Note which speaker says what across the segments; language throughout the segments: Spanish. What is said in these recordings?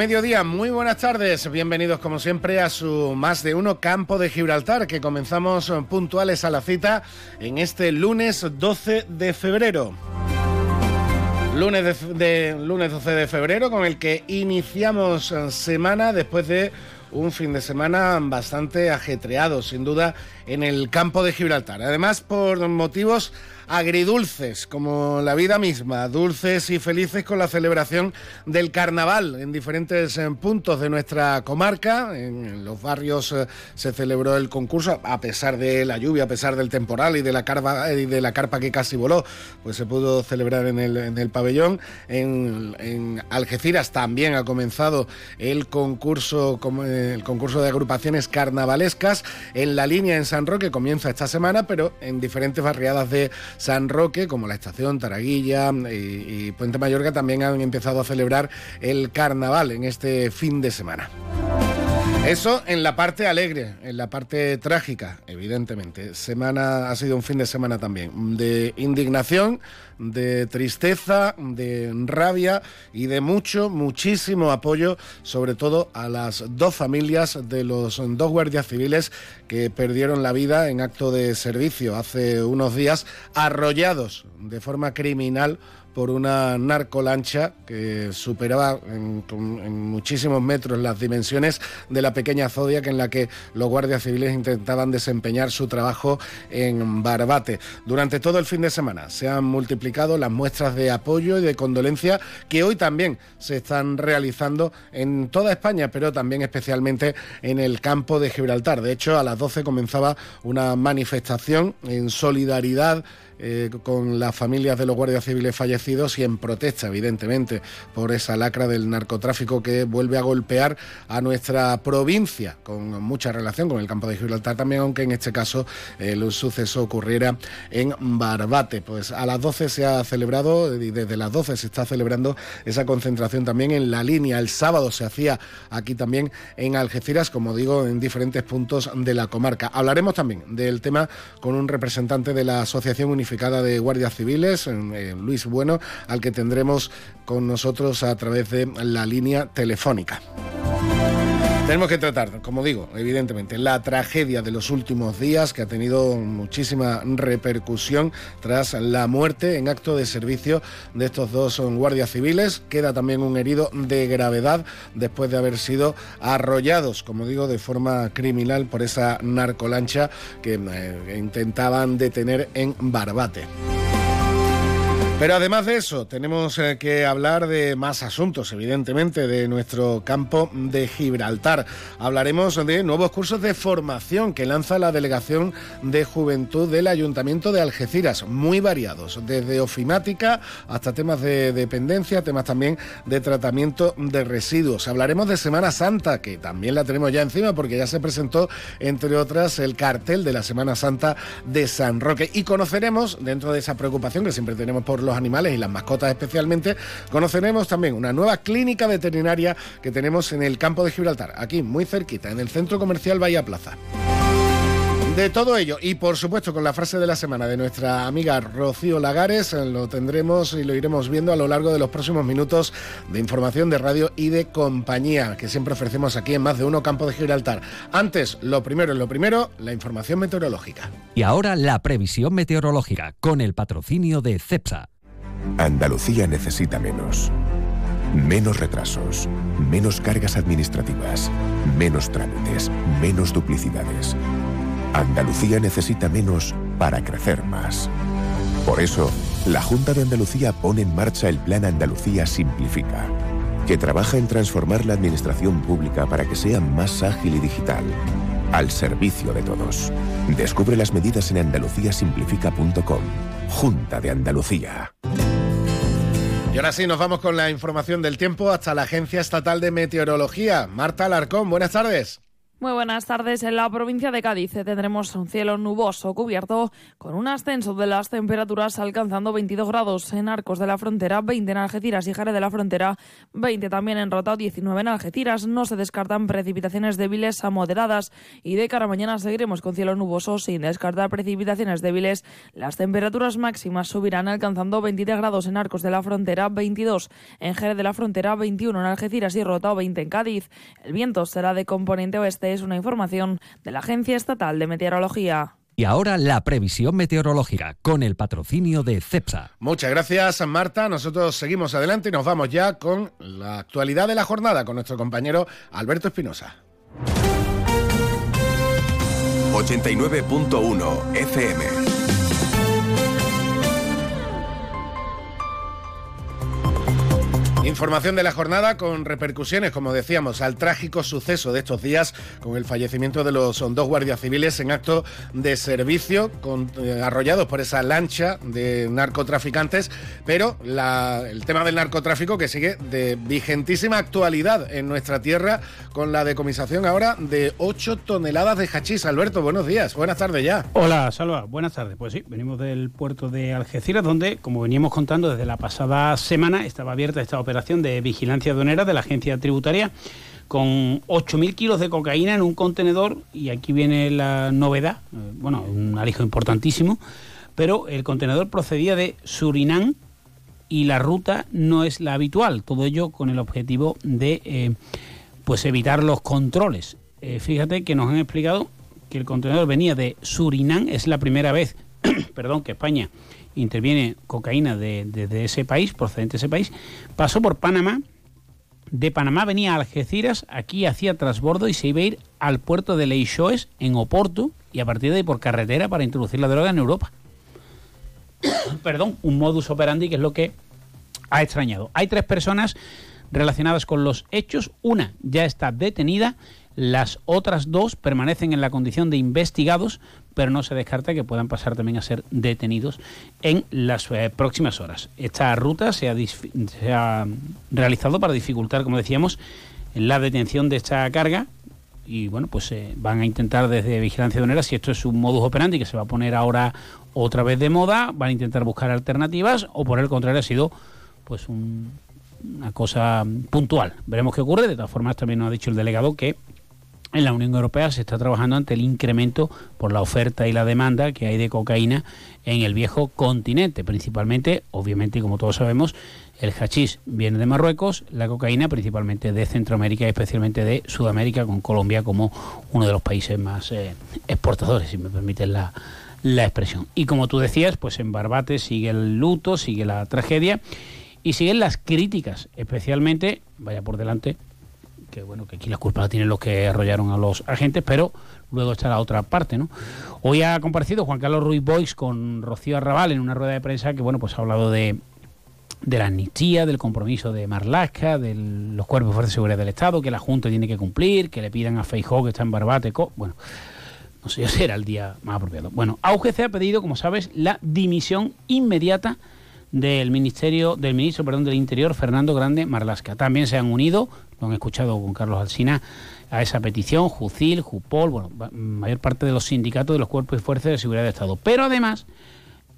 Speaker 1: Mediodía. Muy buenas tardes. Bienvenidos como siempre a su más de uno campo de Gibraltar que comenzamos puntuales a la cita en este lunes 12 de febrero. Lunes, de, lunes 12 de febrero con el que iniciamos semana después de un fin de semana bastante ajetreado, sin duda, en el campo de Gibraltar. Además, por motivos agridulces, como la vida misma, dulces y felices con la celebración del carnaval en diferentes eh, puntos de nuestra comarca. En los barrios eh, se celebró el concurso, a pesar de la lluvia, a pesar del temporal y de la, carpa, y de la carpa que casi voló, pues se pudo celebrar en el, pabellón. En, en, Algeciras también ha comenzado el concurso, el concurso de agrupaciones carnavalescas. En la línea en San Roque comienza esta semana, pero en diferentes barriadas de San Roque, como la estación Taraguilla y, Puente Mayorga, también han empezado a celebrar el carnaval en este fin de semana. Eso en la parte alegre, en la parte trágica, evidentemente. Semana ha sido un fin de semana también de indignación, de tristeza, de rabia y de mucho, muchísimo apoyo, sobre todo a las dos familias de los dos guardias civiles que perdieron la vida en acto de servicio hace unos días, arrollados de forma criminal por una narcolancha que superaba en, muchísimos metros las dimensiones de la pequeña Zodiac en la que los guardias civiles intentaban desempeñar su trabajo en Barbate. Durante todo el fin de semana se han multiplicado las muestras de apoyo y de condolencia que hoy también se están realizando en toda España, pero también especialmente en el campo de Gibraltar. De hecho, a las 12 comenzaba una manifestación en solidaridad eh, con las familias de los guardias civiles fallecidos y en protesta, evidentemente, por esa lacra del narcotráfico que vuelve a golpear a nuestra provincia, con mucha relación con el campo de Gibraltar también, aunque en este caso el suceso ocurriera en Barbate. Pues a las 12 se ha celebrado, y desde las 12 se está celebrando esa concentración también en la línea. El sábado se hacía aquí también en Algeciras, como digo, en diferentes puntos de la comarca. Hablaremos también del tema con un representante de la Asociación Unificada de Guardias Civiles, Luis Bueno, al que tendremos con nosotros a través de la línea telefónica. Tenemos que tratar, como digo, evidentemente, la tragedia de los últimos días que ha tenido muchísima repercusión tras la muerte en acto de servicio de estos dos guardias civiles. Queda también un herido de gravedad después de haber sido arrollados, como digo, de forma criminal por esa narcolancha que eh, intentaban detener en Barbate. Pero además de eso, tenemos eh, que hablar de más asuntos, evidentemente, de nuestro campo de Gibraltar. Hablaremos de nuevos cursos de formación que lanza la Delegación de Juventud del Ayuntamiento de Algeciras, muy variados, desde ofimática hasta temas de dependencia, temas también de tratamiento de residuos. Hablaremos de Semana Santa, que también la tenemos ya encima porque ya se presentó, entre otras, el cartel de la Semana Santa de San Roque. Y conoceremos, dentro de esa preocupación que siempre tenemos por los animales y las mascotas especialmente, conoceremos también una nueva clínica veterinaria que tenemos en el campo de Gibraltar, aquí muy cerquita, en el centro comercial Bahía Plaza. De todo ello, y por supuesto con la frase de la semana de nuestra amiga Rocío Lagares, lo tendremos y lo iremos viendo a lo largo de los próximos minutos de información de radio y de compañía que siempre ofrecemos aquí en más de uno Campo de Gibraltar. Antes, lo primero es lo primero, la información meteorológica.
Speaker 2: Y ahora la previsión meteorológica con el patrocinio de CEPSA.
Speaker 3: Andalucía necesita menos. Menos retrasos, menos cargas administrativas, menos trámites, menos duplicidades. Andalucía necesita menos para crecer más. Por eso, la Junta de Andalucía pone en marcha el Plan Andalucía Simplifica, que trabaja en transformar la administración pública para que sea más ágil y digital, al servicio de todos. Descubre las medidas en andaluciasimplifica.com. Junta de Andalucía.
Speaker 1: Y ahora sí, nos vamos con la información del tiempo hasta la Agencia Estatal de Meteorología. Marta Alarcón, buenas tardes.
Speaker 4: Muy buenas tardes. En la provincia de Cádiz tendremos un cielo nuboso cubierto con un ascenso de las temperaturas alcanzando 22 grados en Arcos de la Frontera, 20 en Algeciras y Jerez de la Frontera, 20 también en Rotao, 19 en Algeciras. No se descartan precipitaciones débiles a moderadas y de cara a mañana seguiremos con cielo nuboso sin descartar precipitaciones débiles. Las temperaturas máximas subirán alcanzando 23 grados en Arcos de la Frontera, 22 en Jerez de la Frontera, 21 en Algeciras y Rotao, 20 en Cádiz. El viento será de componente oeste es una información de la Agencia Estatal de Meteorología.
Speaker 5: Y ahora la previsión meteorológica con el patrocinio de CEPSA.
Speaker 1: Muchas gracias, Marta. Nosotros seguimos adelante y nos vamos ya con la actualidad de la jornada con nuestro compañero Alberto Espinosa.
Speaker 3: 89.1 FM.
Speaker 1: Información de la jornada con repercusiones, como decíamos, al trágico suceso de estos días con el fallecimiento de los dos guardias civiles en acto de servicio, eh, arrollados por esa lancha de narcotraficantes, pero el tema del narcotráfico que sigue de vigentísima actualidad en nuestra tierra con la decomisación ahora de 8 toneladas de hachís. Alberto, buenos días, buenas tardes ya.
Speaker 6: Hola, Salva, buenas tardes. Pues sí, venimos del puerto de Algeciras, donde, como veníamos contando desde la pasada semana, estaba abierta esta operación de vigilancia aduanera de la agencia tributaria con 8.000 kilos de cocaína en un contenedor y aquí viene la novedad, eh, bueno, un alijo importantísimo, pero el contenedor procedía de Surinam y la ruta no es la habitual, todo ello con el objetivo de eh, pues evitar los controles. Eh, fíjate que nos han explicado que el contenedor venía de Surinam, es la primera vez, perdón, que España interviene cocaína de, ese país, procedente de ese país, pasó por Panamá, de Panamá venía a Algeciras, aquí hacía trasbordo y se iba a ir al puerto de Leixoes, en Oporto, y a partir de ahí por carretera para introducir la droga en Europa. Perdón, un modus operandi que es lo que ha extrañado. Hay tres personas relacionadas con los hechos, una ya está detenida, las otras dos permanecen en la condición de investigados pero no se descarta que puedan pasar también a ser detenidos en las eh, próximas horas. Esta ruta se ha, realizado para dificultar, como decíamos, la detención de esta carga y bueno, pues eh, van a intentar desde Vigilancia Aduanera, si esto es un modus operandi que se va a poner ahora otra vez de moda, van a intentar buscar alternativas o por el contrario ha sido pues una cosa puntual. Veremos qué ocurre. De todas formas, también nos ha dicho el delegado que en la Unión Europea se está trabajando ante el incremento por la oferta y la demanda que hay de cocaína en el viejo continente, principalmente, obviamente, como todos sabemos, el hachís viene de Marruecos, la cocaína principalmente de Centroamérica y especialmente de Sudamérica, con Colombia como uno de los países más eh, exportadores, si me permiten la, la expresión. Y como tú decías, pues en Barbate sigue el luto, sigue la tragedia y siguen las críticas, especialmente, vaya por delante, que bueno, que aquí la culpa la tienen los que arrollaron a los agentes, pero luego está la otra parte, ¿no? Hoy ha comparecido Juan Carlos Ruiz Boix con Rocío Arrabal en una rueda de prensa que, bueno, pues ha hablado de, de la amnistía, del compromiso de Marlasca, de los cuerpos de fuerza de seguridad del Estado, que la Junta tiene que cumplir, que le pidan a Feijó, que está en Barbate, bueno, no sé si era el día más apropiado. Bueno, AUGC ha pedido, como sabes, la dimisión inmediata del Ministerio, del Ministro perdón, del Interior, Fernando Grande Marlasca. También se han unido lo han escuchado con Carlos Alsina, a esa petición, JUCIL, JUPOL, bueno, mayor parte de los sindicatos de los cuerpos y fuerzas de seguridad de Estado. Pero además,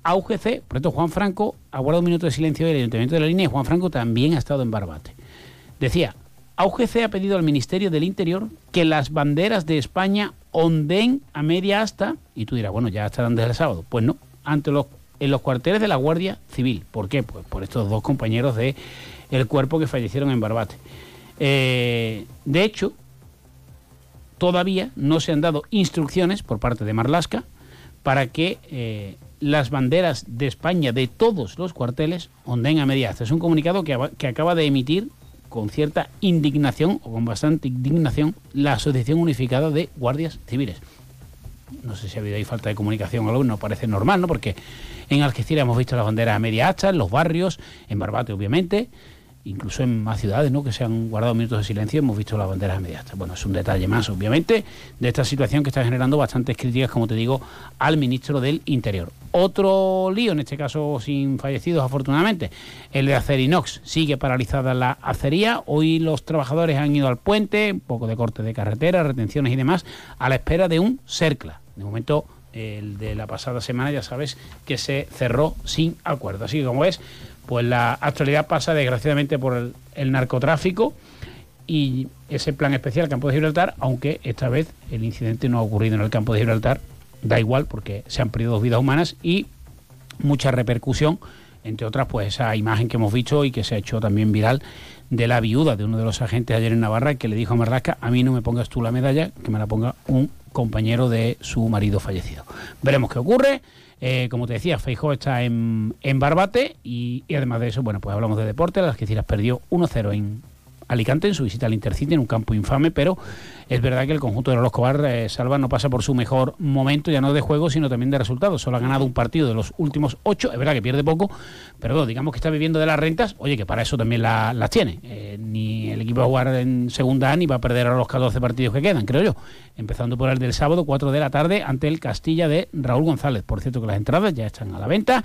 Speaker 6: AUGC, por esto Juan Franco, ha guardado un minuto de silencio del Ayuntamiento de la Línea y Juan Franco también ha estado en Barbate. Decía, AUGC ha pedido al Ministerio del Interior que las banderas de España ondeen a media asta, y tú dirás, bueno, ya estarán desde el sábado. Pues no, ante los, en los cuarteles de la Guardia Civil. ¿Por qué? Pues por estos dos compañeros de el cuerpo que fallecieron en Barbate. Eh, de hecho, todavía no se han dado instrucciones por parte de Marlasca para que eh, las banderas de España de todos los cuarteles onden a media Es un comunicado que, acaba de emitir con cierta indignación o con bastante indignación la Asociación Unificada de Guardias Civiles. No sé si ha habido ahí falta de comunicación o algo, no parece normal, ¿no? Porque en Algeciras hemos visto las banderas a media asta, en los barrios, en Barbate obviamente, incluso en más ciudades, ¿no? Que se han guardado minutos de silencio hemos visto las banderas inmediatas. Bueno, es un detalle más, obviamente, de esta situación que está generando bastantes críticas, como te digo, al ministro del Interior. Otro lío, en este caso sin fallecidos, afortunadamente, el de Acerinox. Sigue paralizada la acería. Hoy los trabajadores han ido al puente, un poco de corte de carretera, retenciones y demás, a la espera de un CERCLA. De momento el de la pasada semana, ya sabes que se cerró sin acuerdo. Así que como ves, pues la actualidad pasa desgraciadamente por el, narcotráfico y ese plan especial Campo de Gibraltar, aunque esta vez el incidente no ha ocurrido en el Campo de Gibraltar, da igual porque se han perdido dos vidas humanas y mucha repercusión, entre otras pues esa imagen que hemos visto y que se ha hecho también viral de la viuda de uno de los agentes ayer en Navarra que le dijo a Marlasca, a mí no me pongas tú la medalla, que me la ponga un compañero de su marido fallecido. Veremos qué ocurre. Eh, como te decía, Feijóo está en, en Barbate y, además de eso, bueno, pues hablamos de deporte. Las Algeciras perdió 1-0 en Alicante en su visita al Intercity en un campo infame, pero es verdad que el conjunto de los Escobar eh, Salva no pasa por su mejor momento, ya no de juego, sino también de resultados. Solo ha ganado un partido de los últimos ocho, es verdad que pierde poco, pero digamos que está viviendo de las rentas, oye, que para eso también las tiene. Eh, ni el equipo va a jugar en segunda ni va a perder a los 14 partidos que quedan, creo yo. Empezando por el del sábado, 4 de la tarde, ante el Castilla de Raúl González. Por cierto que las entradas ya están a la venta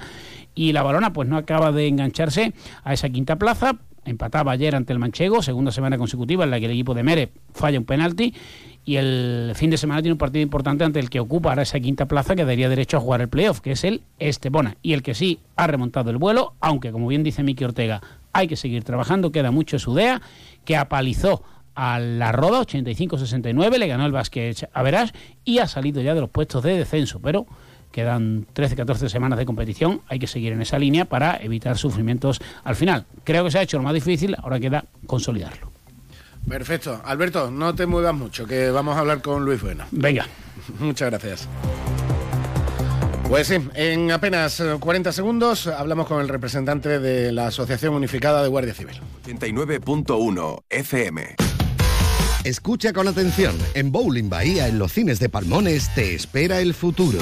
Speaker 6: y la balona pues no acaba de engancharse a esa quinta plaza empataba ayer ante el Manchego, segunda semana consecutiva en la que el equipo de Mere falla un penalti y el fin de semana tiene un partido importante ante el que ocupa ahora esa quinta plaza que daría derecho a jugar el playoff, que es el Estepona, y el que sí ha remontado el vuelo, aunque como bien dice Miki Ortega, hay que seguir trabajando, queda mucho su DEA, que apalizó a la Roda 85-69, le ganó el básquet a Verás y ha salido ya de los puestos de descenso, pero Quedan 13-14 semanas de competición, hay que seguir en esa línea para evitar sufrimientos al final. Creo que se ha hecho lo más difícil, ahora queda consolidarlo.
Speaker 1: Perfecto. Alberto, no te muevas mucho, que vamos a hablar con Luis Buena.
Speaker 6: Venga.
Speaker 1: Muchas gracias. Pues sí, en apenas 40 segundos hablamos con el representante de la Asociación Unificada de Guardia Civil.
Speaker 3: 89.1 FM.
Speaker 7: Escucha con atención. En Bowling Bahía, en los cines de Palmones, te espera el futuro.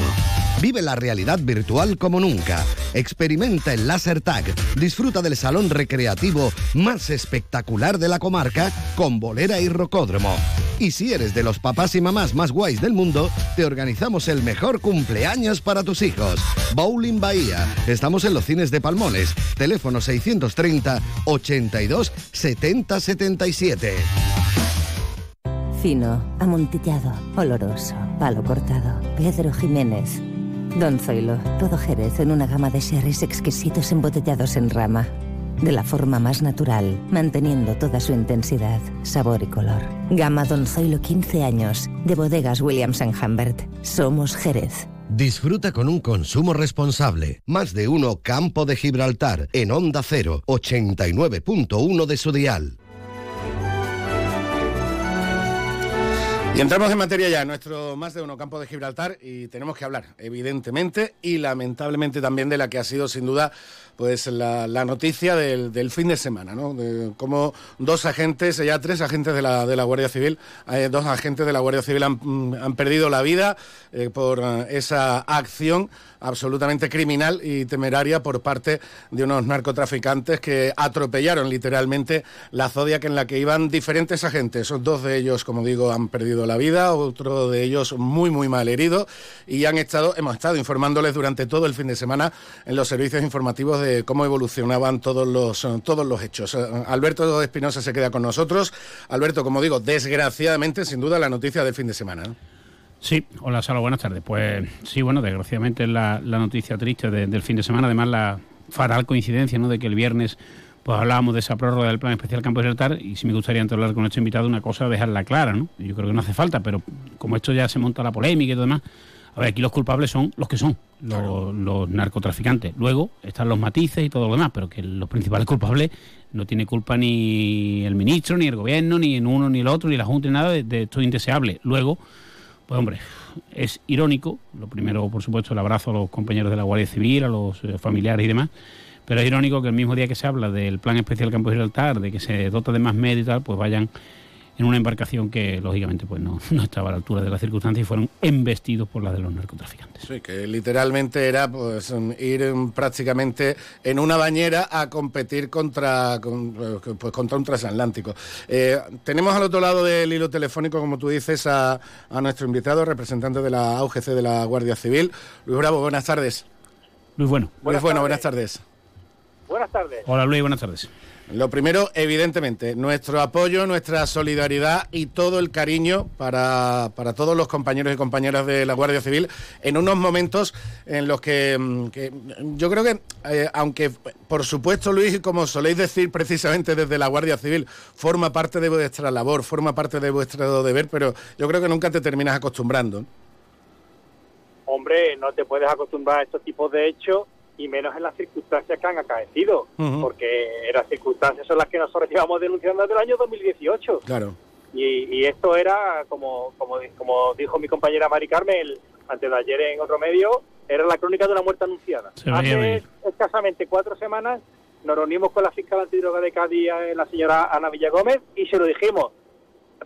Speaker 7: Vive la realidad virtual como nunca. Experimenta el Laser Tag. Disfruta del salón recreativo más espectacular de la comarca con bolera y rocódromo. Y si eres de los papás y mamás más guays del mundo, te organizamos el mejor cumpleaños para tus hijos. Bowling Bahía. Estamos en los cines de Palmones. Teléfono 630 82 70 77
Speaker 8: fino, amontillado, oloroso, palo cortado. Pedro Jiménez. Don Zoilo, todo Jerez en una gama de sherries exquisitos embotellados en rama. De la forma más natural, manteniendo toda su intensidad, sabor y color. Gama Don Zoilo 15 años, de bodegas Williams ⁇ Humbert. Somos Jerez.
Speaker 7: Disfruta con un consumo responsable. Más de uno Campo de Gibraltar, en Onda 0, 89.1 de su dial.
Speaker 1: Y entramos en materia ya, nuestro más de uno campo de Gibraltar, y tenemos que hablar, evidentemente, y lamentablemente también de la que ha sido sin duda pues la, noticia del, fin de semana, ¿no? De cómo dos agentes, ya tres agentes de la, de la Guardia Civil, eh, dos agentes de la Guardia Civil han, mm, perdido la vida eh, por eh, esa acción absolutamente criminal y temeraria por parte de unos narcotraficantes que atropellaron literalmente la Zodiac en la que iban diferentes agentes. Dos de ellos, como digo, han perdido la vida, otro de ellos muy, muy mal herido y han estado, hemos estado informándoles durante todo el fin de semana en los servicios informativos de cómo evolucionaban todos los, todos los hechos. Alberto Espinosa se queda con nosotros. Alberto, como digo, desgraciadamente, sin duda, la noticia del fin de semana.
Speaker 6: Sí, hola Salo, buenas tardes. Pues sí, bueno, desgraciadamente la, la noticia triste del fin de semana, además la fatal coincidencia ¿no? de que el viernes pues hablábamos de esa prórroga del plan especial Campo de Altar y si me gustaría hablar con nuestro invitado una cosa, dejarla clara, ¿no? Yo creo que no hace falta, pero como esto ya se monta la polémica y todo demás, a ver, aquí los culpables son los que son, los, narcotraficantes. Luego están los matices y todo lo demás, pero que los principales culpables no tiene culpa ni el ministro, ni el gobierno, ni en uno, ni el otro, ni la Junta, ni nada de, de esto indeseable. Luego, pues hombre, es irónico, lo primero, por supuesto, el abrazo a los compañeros de la Guardia Civil, a los eh, familiares y demás, pero es irónico que el mismo día que se habla del plan especial Campo Gibraltar, de que se dota de más medios y tal, pues vayan en una embarcación que lógicamente pues no, no estaba a la altura de las circunstancias y fueron embestidos por las de los narcotraficantes.
Speaker 1: Sí, que literalmente era pues ir prácticamente en una bañera a competir contra, pues, contra un transatlántico. Eh, tenemos al otro lado del hilo telefónico, como tú dices, a, a nuestro invitado, representante de la AUGC de la Guardia Civil, Luis Bravo. Buenas tardes.
Speaker 6: Luis Bueno.
Speaker 1: Luis Bueno, buenas tardes.
Speaker 9: Buenas tardes.
Speaker 6: Hola Luis, buenas tardes.
Speaker 1: Lo primero, evidentemente, nuestro apoyo, nuestra solidaridad y todo el cariño para, todos los compañeros y compañeras de la Guardia Civil en unos momentos en los que, mm, yo creo que, eh, aunque por supuesto, Luis, como soléis decir precisamente desde la Guardia Civil, forma parte de vuestra labor, forma parte de vuestro deber, pero yo creo que nunca te terminas acostumbrando.
Speaker 9: Hombre, no te puedes acostumbrar a estos tipos de hechos y menos en las circunstancias que han acaecido, porque las circunstancias son las que nosotros llevamos denunciando desde el año 2018.
Speaker 1: Claro.
Speaker 9: Y, esto era, como, como, como dijo mi compañera Mari Carmel antes de ayer en otro medio, era la crónica de una muerte anunciada. Hace escasamente cuatro semanas nos reunimos con la fiscal antidroga de Cádiz, eh, la señora Ana Villagómez, y se lo dijimos,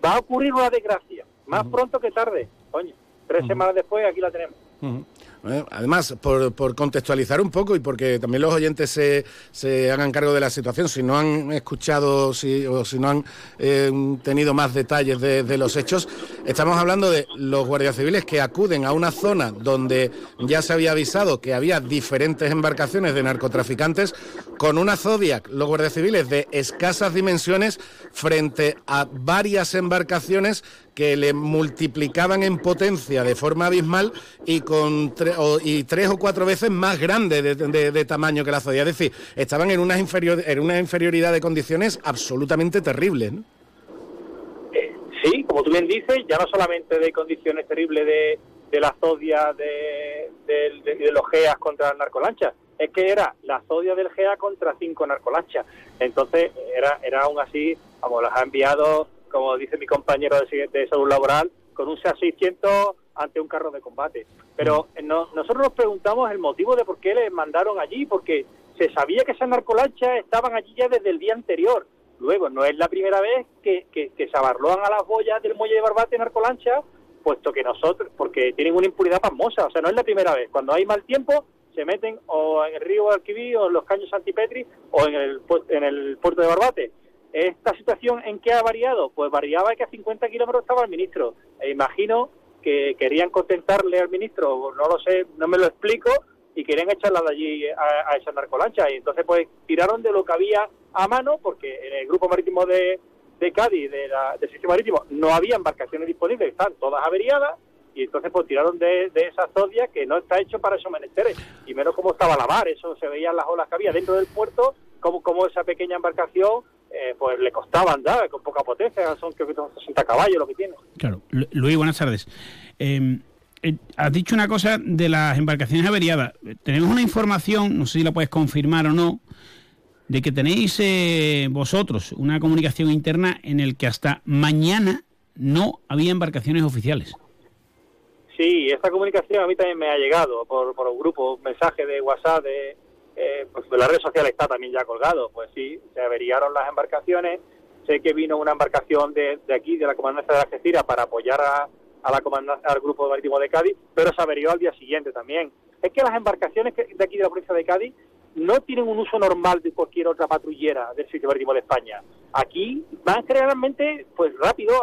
Speaker 9: va a ocurrir una desgracia, más pronto que tarde. Coño, tres semanas después aquí la tenemos.
Speaker 1: Además, por, contextualizar un poco y porque también los oyentes se, se, hagan cargo de la situación, si no han escuchado si, o si no han eh, tenido más detalles de, los hechos, estamos hablando de los guardias civiles que acuden a una zona donde ya se había avisado que había diferentes embarcaciones de narcotraficantes con una Zodiac, los guardias civiles de escasas dimensiones frente a varias embarcaciones que le multiplicaban en potencia de forma abismal y con y tres o cuatro veces más grande de, tamaño que la Zodiac. Es decir, estaban en una, inferior, en una inferioridad de condiciones absolutamente terribles.
Speaker 9: Eh, sí, como tú bien dices, ya no solamente de condiciones terribles de, la Zodia de, de, los GEAS contra las narcolanchas, es que era la Zodia del GEA contra cinco narcolanchas. Entonces, era, era aún así, como las ha enviado como dice mi compañero de, salud laboral, con un SEA 600 ante un carro de combate. Pero mm. nosotros nos preguntamos el motivo de por qué les mandaron allí, porque se sabía que esas narcolanchas estaban allí ya desde el día anterior. Luego, no es la primera vez que, se abarloan a las boyas del muelle de Barbate narcolancha, puesto que nosotros, porque tienen una impunidad famosa, o sea, no es la primera vez. Cuando hay mal tiempo, se meten o en el río Alquiví o en los caños Santipetri o en el, en el puerto de Barbate. ¿Esta situación en qué ha variado? Pues variaba que a 50 kilómetros estaba el ministro. E imagino que querían contentarle al ministro, no lo sé, no me lo explico, y querían echarla de allí a, esa narcolancha. Y entonces pues tiraron de lo que había a mano, porque en el grupo marítimo de, de Cádiz, de la, del sistema marítimo, no había embarcaciones disponibles, están todas averiadas, y entonces pues tiraron de, de esa zodia que no está hecho para esos menesteres, y menos cómo estaba la mar, eso se veían las olas que había dentro del puerto, como, como esa pequeña embarcación eh, pues le costaba andar con poca potencia, son creo que 60 caballos lo que tiene.
Speaker 6: Claro, Luis, buenas tardes. Em, eh, has dicho una cosa de las embarcaciones averiadas. Tenemos una información, no sé si la puedes confirmar o no, de que tenéis eh, vosotros una comunicación interna en el que hasta mañana no había embarcaciones oficiales.
Speaker 9: Sí, esta comunicación a mí también me ha llegado por, por un grupo, un mensaje de WhatsApp de, eh, pues la red social está también ya colgado. Pues sí, se averiaron las embarcaciones. Sé que vino una embarcación de, aquí, de la comandancia de Algeciras, para apoyar a, la comandancia, al grupo marítimo de Cádiz, pero se averió al día siguiente también. Es que las embarcaciones de aquí de la provincia de Cádiz no tienen un uso normal de cualquier otra patrullera del sitio marítimo de España. Aquí van generalmente pues rápido,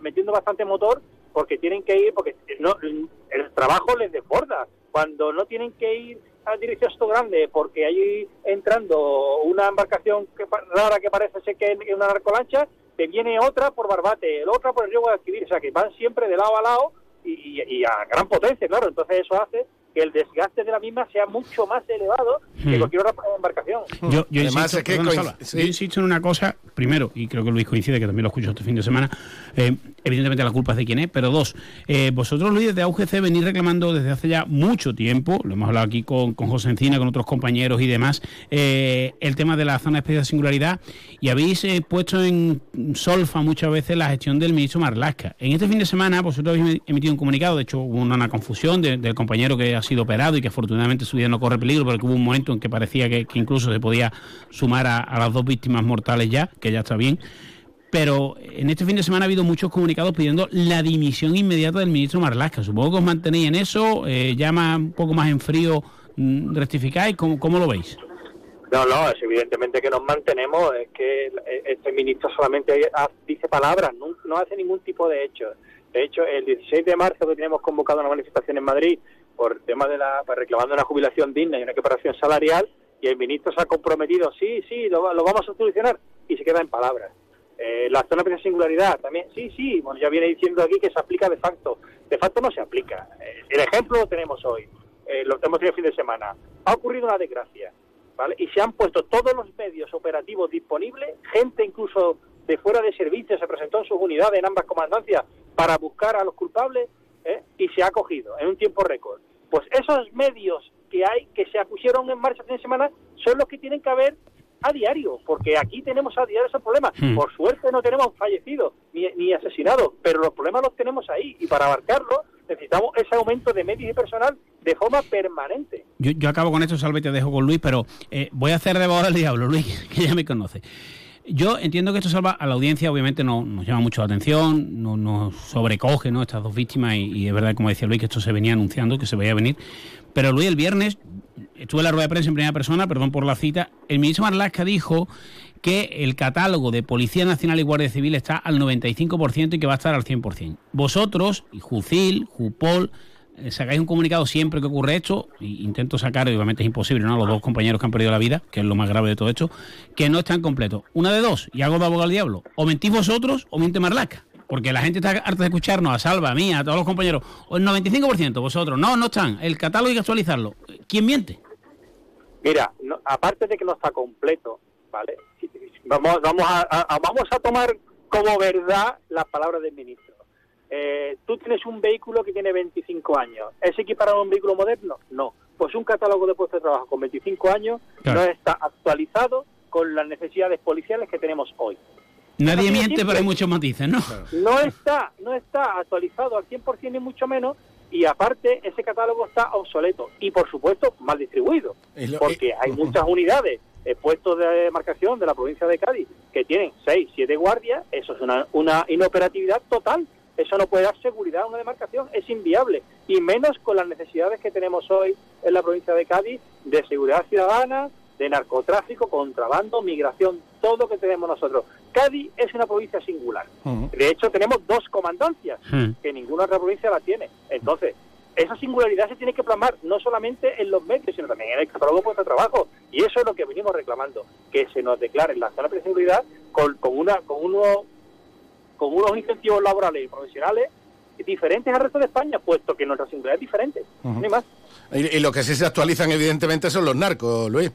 Speaker 9: metiendo bastante motor, porque tienen que ir, porque no, el trabajo les desborda. Cuando no tienen que ir a dirección esto grande porque hay entrando una embarcación que, rara que parece ser que es una narcolancha, te viene otra por Barbate, el otra por el río Guadalquivir, o sea que van siempre de lado a lado y, y, a gran potencia, claro, entonces eso hace que el desgaste de la misma sea mucho más elevado que hmm. cualquier otra embarcación.
Speaker 6: Yo, insisto, en una cosa, primero, y creo que Luis coincide, que también lo escucho este fin de semana, eh, evidentemente la culpa es de quién es, pero dos, eh, vosotros Luis de AUGC venís reclamando desde hace ya mucho tiempo, lo hemos hablado aquí con, con José Encina, con otros compañeros y demás, eh, el tema de la zona de especial singularidad y habéis puesto en solfa muchas veces la gestión del ministro Marlasca. En este fin de semana vosotros habéis emitido un comunicado, de hecho hubo una, confusión del compañero que ha sido operado y que afortunadamente su vida no corre peligro, porque hubo un momento en que parecía que, incluso se podía sumar a, las dos víctimas mortales ya, que ya está bien. Pero en este fin de semana ha habido muchos comunicados pidiendo la dimisión inmediata del ministro Marlasca. Supongo que os mantenéis en eso, eh, llama un poco más en frío, mm, rectificáis, ¿cómo, cómo lo veis?
Speaker 9: No, no, es evidentemente que nos mantenemos, es que este ministro solamente dice palabras, no, hace ningún tipo de hecho. De hecho, el 16 de marzo que tenemos convocado una manifestación en Madrid por tema de la, pues, reclamando una jubilación digna y una equiparación salarial, y el ministro se ha comprometido, sí, sí, lo, vamos a solucionar, y se queda en palabras. Eh, la zona de singularidad también, sí, sí, bueno, ya viene diciendo aquí que se aplica de facto. De facto no se aplica. Eh, el ejemplo lo tenemos hoy, eh, lo tenemos el fin de semana. Ha ocurrido una desgracia, ¿vale? Y se han puesto todos los medios operativos disponibles, gente incluso de fuera de servicio se presentó en sus unidades en ambas comandancias para buscar a los culpables y se ha cogido en un tiempo récord. Pues esos medios que hay, que se pusieron en marcha fin de semana, son los que tienen que haber a diario, porque aquí tenemos a diario ese problema. Hmm. Por suerte no tenemos fallecidos ni, ni asesinados, pero los problemas los tenemos ahí y para abarcarlos necesitamos ese aumento de medios y personal de forma permanente.
Speaker 6: Yo, yo acabo con esto, Salve, te dejo con Luis, pero eh, voy a hacer de del diablo, Luis, que ya me conoce. Yo entiendo que esto salva a la audiencia, obviamente no, nos llama mucho la atención, no, nos sobrecoge ¿no? estas dos víctimas y, y, es verdad, como decía Luis, que esto se venía anunciando, que se veía venir. Pero Luis, el viernes, estuve en la rueda de prensa en primera persona, perdón por la cita, el ministro Marlaska dijo que el catálogo de Policía Nacional y Guardia Civil está al 95% y que va a estar al 100%. Vosotros, y Jucil, Jupol, eh, sacáis un comunicado siempre que ocurre esto, e intento sacar, obviamente es imposible, ¿no? Los dos compañeros que han perdido la vida, que es lo más grave de todo esto, que no están completos. Una de dos, y hago de abogado al diablo, o mentís vosotros o miente Marlaska. Porque la gente está harta de escucharnos, a Salva, a mí, a todos los compañeros. El 95%, vosotros. No, no están. El catálogo hay que actualizarlo. ¿Quién miente?
Speaker 9: Mira, aparte de que no está completo, ¿vale? Vamos, vamos, a, vamos a tomar como verdad las palabras del ministro. Eh, tú tienes un vehículo que tiene 25 años. ¿Es equiparado a un vehículo moderno? No. Pues un catálogo de puestos de trabajo con 25 años no está actualizado con las necesidades policiales que tenemos hoy.
Speaker 6: Nadie miente, pero hay muchos matices, ¿no?
Speaker 9: No está, no está actualizado al 100% ni mucho menos y aparte ese catálogo está obsoleto y por supuesto mal distribuido porque hay muchas unidades eh, puestos de demarcación de la provincia de Cádiz que tienen 6, 7 guardias, eso es una, una inoperatividad total, eso no puede dar seguridad a una demarcación, es inviable y menos con las necesidades que tenemos hoy en la provincia de Cádiz de seguridad ciudadana, de narcotráfico, contrabando, migración, todo lo que tenemos nosotros. Cádiz es una provincia singular. De hecho, tenemos dos comandancias, que ninguna otra provincia la tiene. Entonces, esa singularidad se tiene que plasmar no solamente en los medios, sino también en el catálogo de puesto de trabajo. Y eso es lo que venimos reclamando, que se nos declare la zona de singularidad con, con, una, con, uno, con unos incentivos laborales y profesionales diferentes al resto de España, puesto que nuestra singularidad es diferente. más.
Speaker 1: Y, y, lo que sí se actualizan, evidentemente, son los narcos, Luis.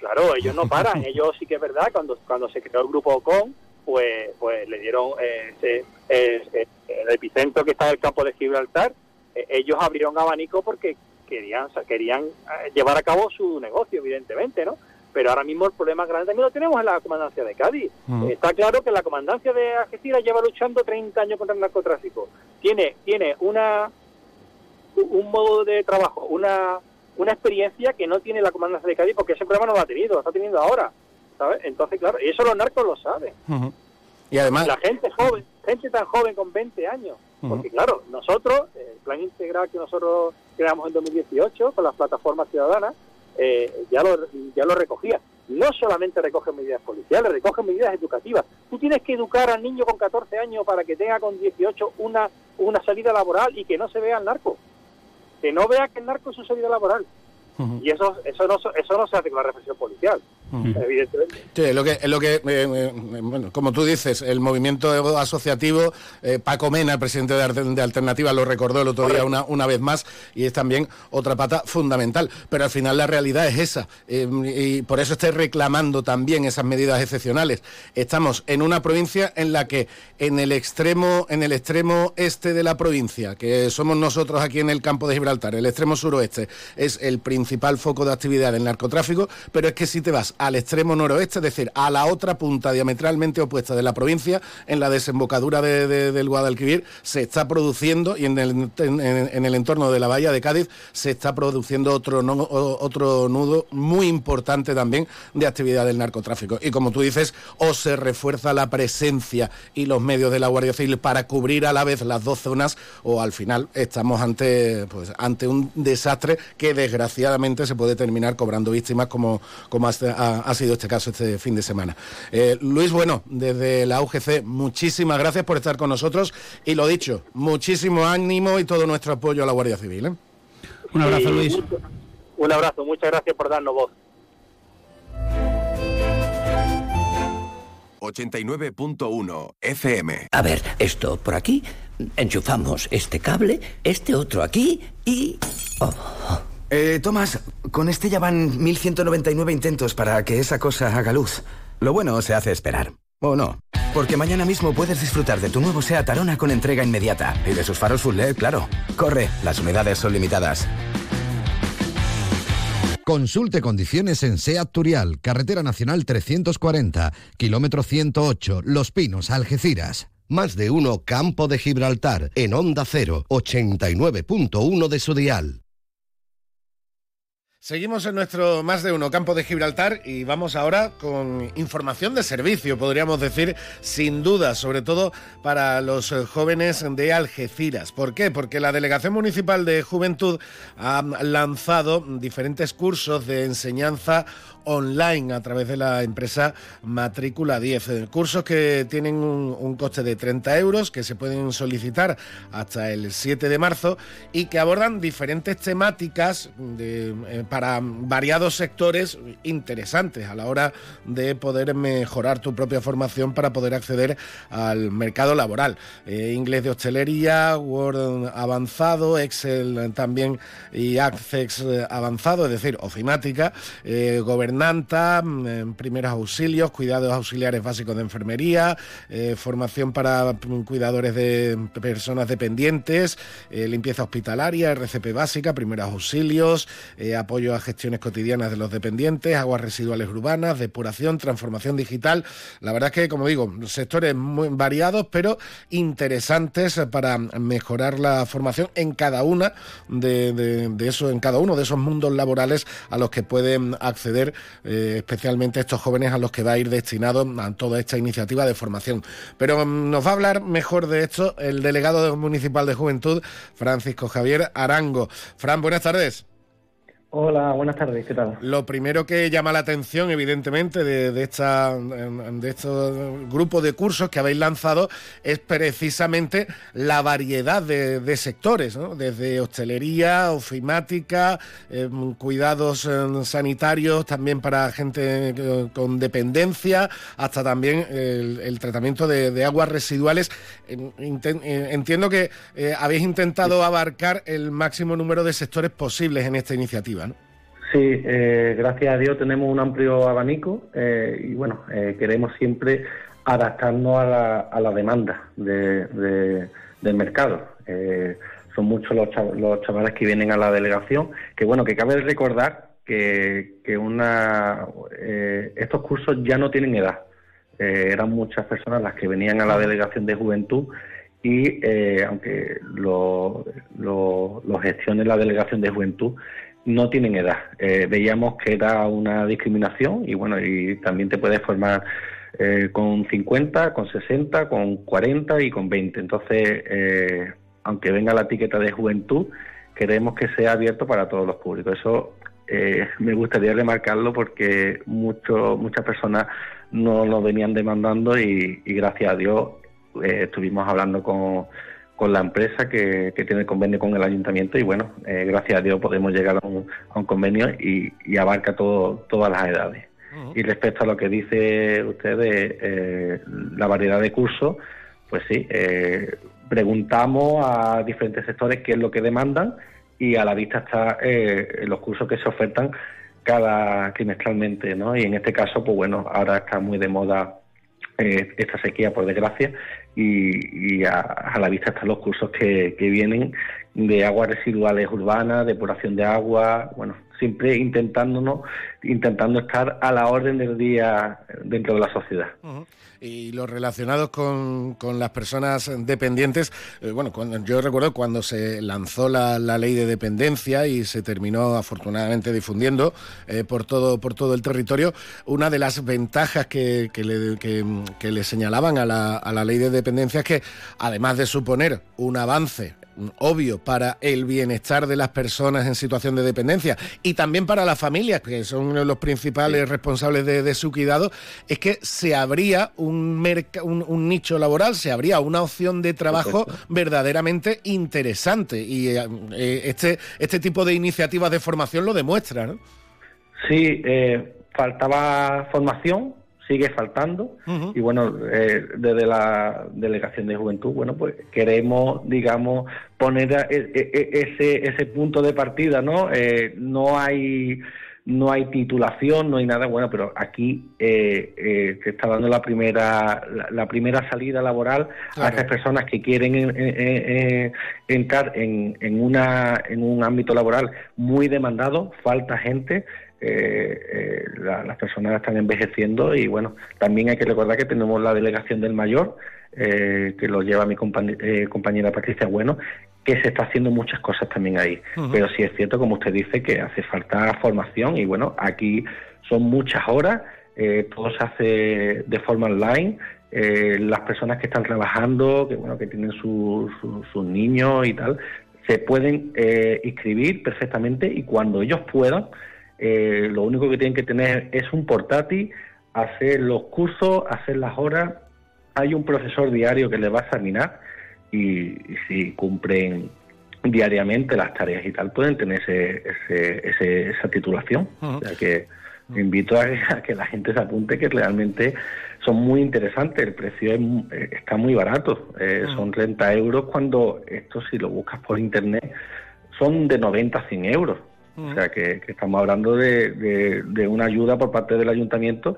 Speaker 9: Claro, ellos no paran, ellos sí que es verdad, cuando, cuando se creó el grupo OCON, pues, pues le dieron eh, el epicentro que está en el campo de Gibraltar, eh, ellos abrieron abanico porque querían, querían eh, llevar a cabo su negocio, evidentemente, ¿no? Pero ahora mismo el problema grande también lo tenemos en la comandancia de Cádiz. Está claro que la comandancia de Algeciras lleva luchando 30 años contra el narcotráfico. Tiene, tiene una un modo de trabajo, una una experiencia que no tiene la comandancia de Cádiz porque ese problema no lo ha tenido, lo está teniendo ahora, ¿sabes? Entonces, claro, y eso los narcos lo saben. Y además... La gente joven, gente tan joven con 20 años, porque claro, nosotros, el plan integral que nosotros creamos en 2018 con las plataformas ciudadanas, eh, ya, lo, ya lo recogía. No solamente recoge medidas policiales, recoge medidas educativas. Tú tienes que educar al niño con 14 años para que tenga con 18 una, una salida laboral y que no se vea el narco que no vea que el narco es su salida laboral. Y eso, eso, no, eso no se hace con la represión policial evidentemente. Sí,
Speaker 1: es lo que, es lo que eh, eh, bueno, como tú dices, el movimiento asociativo, eh, Paco Mena, el presidente de, Alternativa, lo recordó el otro día una, una vez más, y es también otra pata fundamental. Pero al final la realidad es esa, y por eso estoy reclamando también esas medidas excepcionales. Estamos en una provincia en la que en el extremo, en el extremo este de la provincia, que somos nosotros aquí en el campo de Gibraltar, el extremo suroeste, es el principal foco de actividad del narcotráfico, pero es que si te vas al extremo noroeste, es decir, a la otra punta diametralmente opuesta de la provincia, en la desembocadura del Guadalquivir, se está produciendo, y en el, en, el, entorno de la bahía de Cádiz, se está produciendo otro, otro nudo muy importante también de actividad del narcotráfico. Y como tú dices, o se refuerza la presencia y los medios de la Guardia Civil para cubrir a la vez las dos zonas, o al final estamos ante, pues, ante un desastre que desgraciadamente se puede terminar cobrando víctimas como, como ha, sido este caso este fin de semana. Eh, Luis, bueno, desde la UGC, muchísimas gracias por estar con nosotros y lo dicho, muchísimo ánimo y todo nuestro apoyo a la Guardia Civil. ¿eh?
Speaker 10: Un abrazo, Luis.
Speaker 9: Un abrazo, muchas gracias por darnos voz.
Speaker 3: 89.1 FM.
Speaker 11: A ver, esto por aquí, enchufamos este cable, este otro aquí y... Oh.
Speaker 12: Eh, Tomás, con este ya van 1199 intentos para que esa cosa haga luz. Lo bueno se hace esperar. ¿O no? Porque mañana mismo puedes disfrutar de tu nuevo SEAT Arona con entrega inmediata. Y de sus faros full LED, claro. Corre, las unidades son limitadas.
Speaker 7: Consulte condiciones en SEAT Turial, Carretera Nacional 340, kilómetro 108, Los Pinos, Algeciras. Más de uno Campo de Gibraltar, en Onda 0, 89.1 de su dial.
Speaker 1: Seguimos en nuestro más de uno campo de Gibraltar y vamos ahora con información de servicio, podríamos decir, sin duda, sobre todo para los eh, jóvenes de Algeciras. ¿Por qué? Porque la Delegación Municipal de Juventud ha lanzado diferentes cursos de enseñanza online a través de la empresa Matrícula 10. Eh, cursos que tienen un, coste de 30 euros, que se pueden solicitar hasta el 7 de marzo y que abordan diferentes temáticas eh, para variados sectores interesantes a la hora de poder mejorar tu propia formación para poder acceder al mercado laboral. Eh, inglés de hostelería, Word avanzado, Excel también y Access avanzado, es decir, ofimática, gobernanza gobernanta, mm, primeros auxilios, cuidados auxiliares básicos de enfermería, eh, formación para mm, cuidadores de personas dependientes, eh, limpieza hospitalaria, RCP básica, primeros auxilios, eh, apoyo a gestiones cotidianas de los dependientes, aguas residuales urbanas, depuración, transformación digital. La verdad es que, como digo, sectores muy variados, pero interesantes para mejorar la formación en cada una de, de eso, en cada uno de esos mundos laborales a los que pueden acceder eh, especialmente estos jóvenes a los que va a ir destinado a toda esta iniciativa de formación. Pero mm, nos va a hablar mejor de esto el delegado municipal de Juventud, Francisco Javier Arango. Fran, buenas tardes.
Speaker 13: Hola, buenas tardes, ¿qué tal?
Speaker 1: Lo primero que llama la atención, evidentemente, de, esta, de estos grupos de cursos que habéis lanzado es precisamente la variedad de, sectores, ¿no? desde hostelería, ofimática, em, cuidados em, sanitarios también para gente eh, con dependencia, hasta también el, tratamiento de, aguas residuales. Eh, entiendo que eh, habéis intentado abarcar el máximo número de sectores posibles en esta iniciativa.
Speaker 13: Sí, eh, gracias a Dios tenemos un amplio abanico eh, y bueno, eh, queremos siempre adaptarnos a la, a la demanda del mercado. son muchos los, los, chavales que vienen a la delegación, que bueno, que cabe recordar que, que una, estos cursos ya no tienen edad. eran muchas personas las que venían a la delegación de juventud y aunque lo, lo, lo gestione la delegación de juventud, no tienen edad. Eh, veíamos que era una discriminación y bueno, y también te puedes formar eh, con 50, con 60, con 40 y con 20. Entonces, eh, aunque venga la etiqueta de juventud, queremos que sea abierto para todos los públicos. Eso me gustaría remarcarlo porque mucho, muchas personas no lo venían demandando y gracias a Dios estuvimos hablando con con la empresa que, tiene el convenio con el ayuntamiento y bueno, eh, gracias a Dios podemos llegar a un, convenio y, abarca todo, todas las edades. Y respecto a lo que dice usted de eh, la variedad de cursos, pues sí, eh, preguntamos a diferentes sectores qué es lo que demandan y a la vista está los cursos que se ofertan cada trimestralmente, ¿no? Y en este caso, pues bueno, ahora está muy de moda esta sequía, por desgracia, y, a, la vista están los cursos que, vienen de aguas residuales urbanas, depuración de agua, bueno, siempre intentándonos, intentando estar a la orden del día dentro de la sociedad.
Speaker 1: Y los relacionados con, las personas dependientes, eh, bueno, cuando, yo recuerdo cuando se lanzó la, ley de dependencia y se terminó afortunadamente difundiendo eh, por, todo, por todo el territorio, una de las ventajas que, le, que, le, señalaban a la, a la ley de dependencia es que además de suponer un avance obvio para el bienestar de las personas en situación de dependencia y también para las familias, que son los principales responsables de, su cuidado, es que se abría un, un, nicho laboral, se abría una opción de trabajo verdaderamente interesante. Y eh, eh, este, este tipo de iniciativas de formación lo demuestra, ¿no?
Speaker 13: Sí, eh, faltaba formación, sigue faltando. Y bueno eh, desde la delegación de juventud bueno pues queremos digamos poner e, e, e, ese ese punto de partida no eh, no hay no hay titulación no hay nada bueno pero aquí eh, se está dando la primera la, primera salida laboral a esas personas que quieren entrar en, en una en un ámbito laboral muy demandado. Falta gente eh, eh las personas están envejeciendo y bueno, también hay que recordar que tenemos la delegación del mayor, eh, que lo lleva mi eh, compañera Patricia Bueno, que se está haciendo muchas cosas también ahí. Pero sí es cierto, como usted dice, que hace falta formación y bueno, aquí son muchas horas, todo se hace de forma online. las personas que están trabajando, que bueno, que tienen sus niños y tal, se pueden inscribir perfectamente y cuando ellos puedan, eh, lo único que tienen que tener es un portátil, hacer los cursos, hacer las horas. Hay un profesor diario que les va a examinar y, si cumplen diariamente las tareas y tal, pueden tener ese, esa titulación. O sea que invito a, que la gente se apunte que realmente son muy interesantes. El precio eh, está muy barato. Eh, son 30 euros cuando esto, si lo buscas por internet, son de 90 a 100 euros. O sea que, estamos hablando de, de, una ayuda por parte del ayuntamiento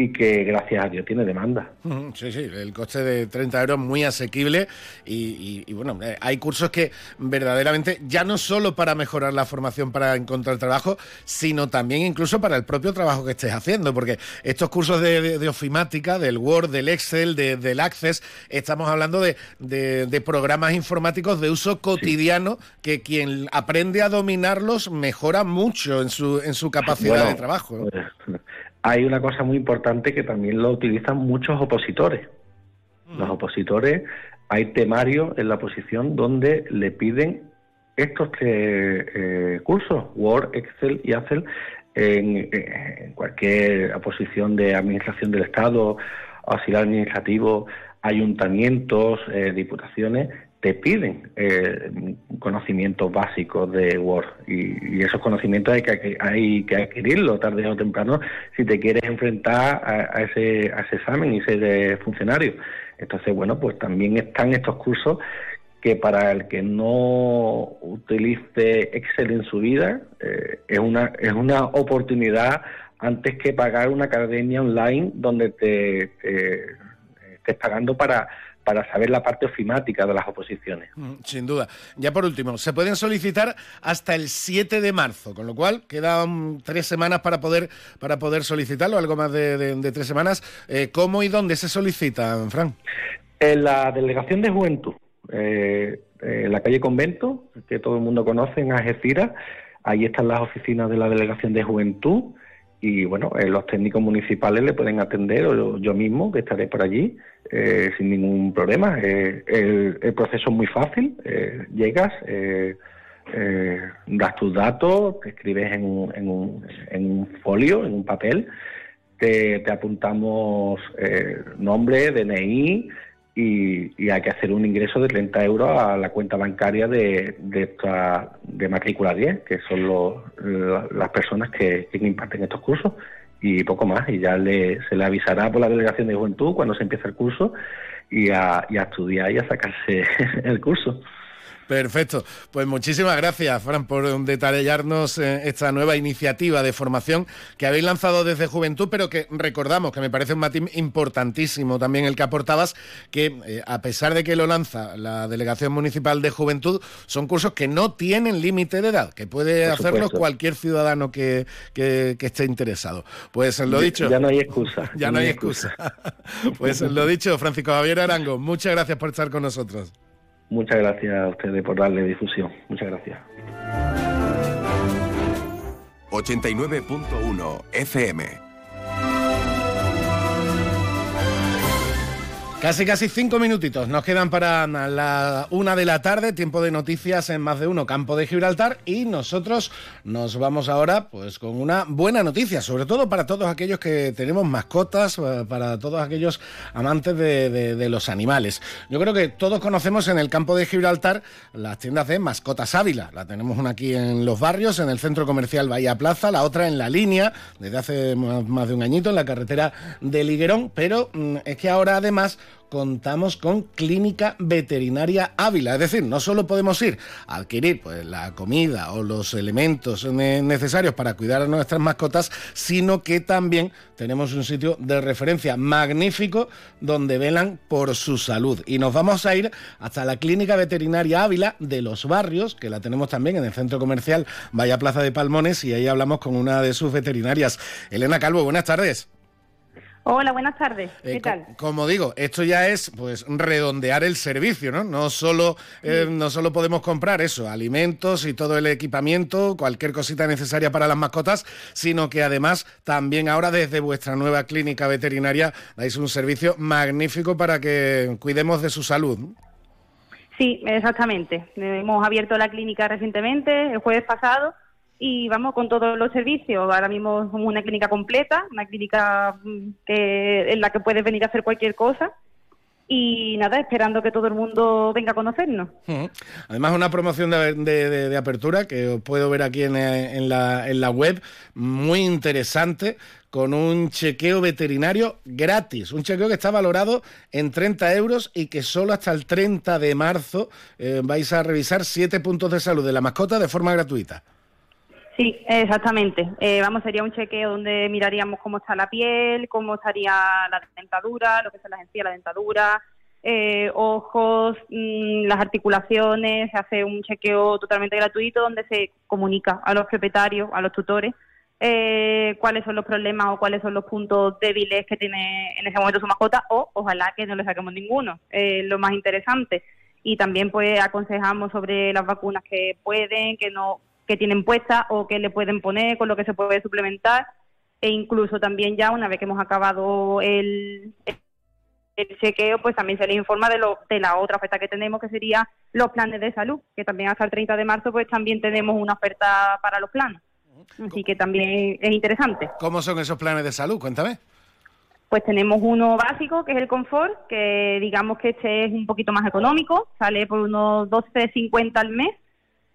Speaker 13: y que gracias a Dios tiene demanda.
Speaker 1: Sí, sí, el coste de 30 euros muy asequible y, bueno, eh, hay cursos que verdaderamente ya no solo para mejorar la formación para encontrar trabajo, sino también incluso para el propio trabajo que estés haciendo, porque estos cursos de, ofimática, del Word, del Excel, del Access, estamos hablando de, de, programas informáticos de uso cotidiano que quien aprende a dominarlos mejora mucho en su, en su capacidad de trabajo. Pues,
Speaker 13: hay una cosa muy importante que también lo utilizan muchos opositores. Los opositores, hay temarios en la oposición donde le piden estos eh, cursos, Word, Excel y Accel, en, cualquier oposición de administración del Estado, auxiliar administrativo, ayuntamientos, eh, diputaciones, te piden eh, conocimientos básicos de Word y, esos conocimientos hay que, hay que adquirirlos tarde o temprano si te quieres enfrentar a, ese, a ese examen y ser funcionario. Entonces, bueno, pues también están estos cursos que para el que no utilice Excel en su vida eh, es, una, es una oportunidad antes que pagar una academia online donde te estés pagando para para saber la parte ofimática de las oposiciones.
Speaker 1: Mm, sin duda. Ya por último, se pueden solicitar hasta el 7 de marzo, con lo cual quedan tres semanas para poder, para poder solicitarlo, algo más de, tres semanas. Eh, ¿Cómo y dónde se solicita, Fran?
Speaker 13: En la Delegación de Juventud, eh, en la calle Convento, que todo el mundo conoce, en Algeciras. Ahí están las oficinas de la Delegación de Juventud y bueno, eh, los técnicos municipales le pueden atender o yo, mismo, que estaré por allí, eh, sin ningún problema. Eh, el, proceso es muy fácil, llegas, das tus datos, te escribes en en un, en un folio, en un papel, te, te apuntamos nombre, DNI, y, hay que hacer un ingreso de 30 euros a la cuenta bancaria de, de, de matrícula 10, que son las personas que, imparten estos cursos, y poco más. Y ya le, se le avisará por la delegación de juventud cuando se empiece el curso y y a estudiar y a sacarse el curso.
Speaker 1: Perfecto. Pues muchísimas gracias, Fran, por detallarnos eh, esta nueva iniciativa de formación que habéis lanzado desde Juventud, pero que recordamos que me parece un matiz importantísimo también el que aportabas, que eh, a pesar de que lo lanza la Delegación Municipal de Juventud, son cursos que no tienen límite de edad, que puede hacerlos cualquier ciudadano que, esté interesado. Pues lo dicho.
Speaker 13: Ya no hay excusa.
Speaker 1: ya no hay excusa. pues lo dicho, Francisco Javier Arango, muchas gracias por estar con nosotros.
Speaker 13: Muchas gracias a ustedes por darle difusión. Muchas gracias.
Speaker 3: 89.1 FM
Speaker 1: Casi, casi cinco minutitos nos quedan para la una de la tarde, tiempo de noticias en más de uno, campo de Gibraltar, y nosotros nos vamos ahora pues con una buena noticia, sobre todo para todos aquellos que tenemos mascotas, eh, para todos aquellos amantes de, los animales. Yo creo que todos conocemos en el campo de Gibraltar las tiendas de Mascotas Ávila, la tenemos una aquí en los barrios, en el centro comercial Bahía Plaza, la otra en la línea, desde hace más de un añito, en la carretera de Liguerón, pero mm, es que ahora además contamos con Clínica Veterinaria Ávila. Es decir, no solo podemos ir a adquirir pues, la comida o los elementos necesarios para cuidar a nuestras mascotas, sino que también tenemos un sitio de referencia magnífico donde velan por su salud. Y nos vamos a ir hasta la Clínica Veterinaria Ávila de los Barrios, que la tenemos también en el centro comercial Vaya Plaza de Palmones, y ahí hablamos con una de sus veterinarias. Elena Calvo, buenas tardes.
Speaker 14: Hola, buenas tardes. ¿Qué eh, tal?
Speaker 1: Como digo, esto ya es pues redondear el servicio, ¿no? No solo, eh, no solo podemos comprar eso, alimentos y todo el equipamiento, cualquier cosita necesaria para las mascotas, sino que además también ahora desde vuestra nueva clínica veterinaria dais un servicio magnífico para que cuidemos de su salud.
Speaker 14: Sí, exactamente. Hemos abierto la clínica recientemente, el jueves pasado, y vamos con todos los servicios. Ahora mismo somos una clínica completa, una clínica mm, que, en la que puedes venir a hacer cualquier cosa. Y nada, esperando que todo el mundo venga a conocernos.
Speaker 1: Además, una promoción de, apertura que os puedo ver aquí en, la, en la web, muy interesante, con un chequeo veterinario gratis. Un chequeo que está valorado en 30 euros y que solo hasta el 30 de marzo eh, vais a revisar siete puntos de salud de la mascota de forma gratuita.
Speaker 14: Sí, exactamente. Eh, vamos, sería un chequeo donde miraríamos cómo está la piel, cómo estaría la dentadura, lo que son las encías, la dentadura, eh, ojos, mm, las articulaciones. Se hace un chequeo totalmente gratuito donde se comunica a los propietarios, a los tutores, eh, cuáles son los problemas o cuáles son los puntos débiles que tiene en ese momento su mascota o ojalá que no le saquemos ninguno. lo más interesante. Y también pues aconsejamos sobre las vacunas que pueden, que no que tienen puesta o que le pueden poner, con lo que se puede suplementar e incluso también ya una vez que hemos acabado el, el chequeo, pues también se les informa de, lo, de la otra oferta que tenemos, que sería los planes de salud, que también hasta el 30 de marzo pues también tenemos una oferta para los planes. Así que también es interesante.
Speaker 1: ¿Cómo son esos planes de salud? Cuéntame.
Speaker 14: Pues tenemos uno básico, que es el confort, que digamos que este es un poquito más económico, sale por unos 12.50 al mes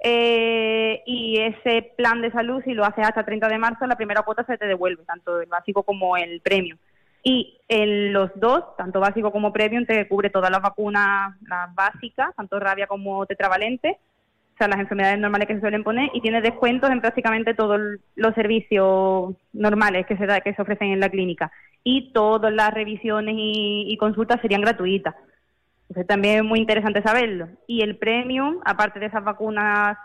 Speaker 14: eh, y ese plan de salud, si lo haces hasta el 30 de marzo, la primera cuota se te devuelve, tanto el básico como el premium. Y en los dos, tanto básico como premium, te cubre todas las vacunas, las básicas, tanto rabia como tetravalente, o sea, las enfermedades normales que se suelen poner, y tiene descuentos en prácticamente todos los servicios normales que se, da, que se ofrecen en la clínica. Y todas las revisiones y consultas serían gratuitas. Entonces también es muy interesante saberlo. Y el premium, aparte de esas vacunas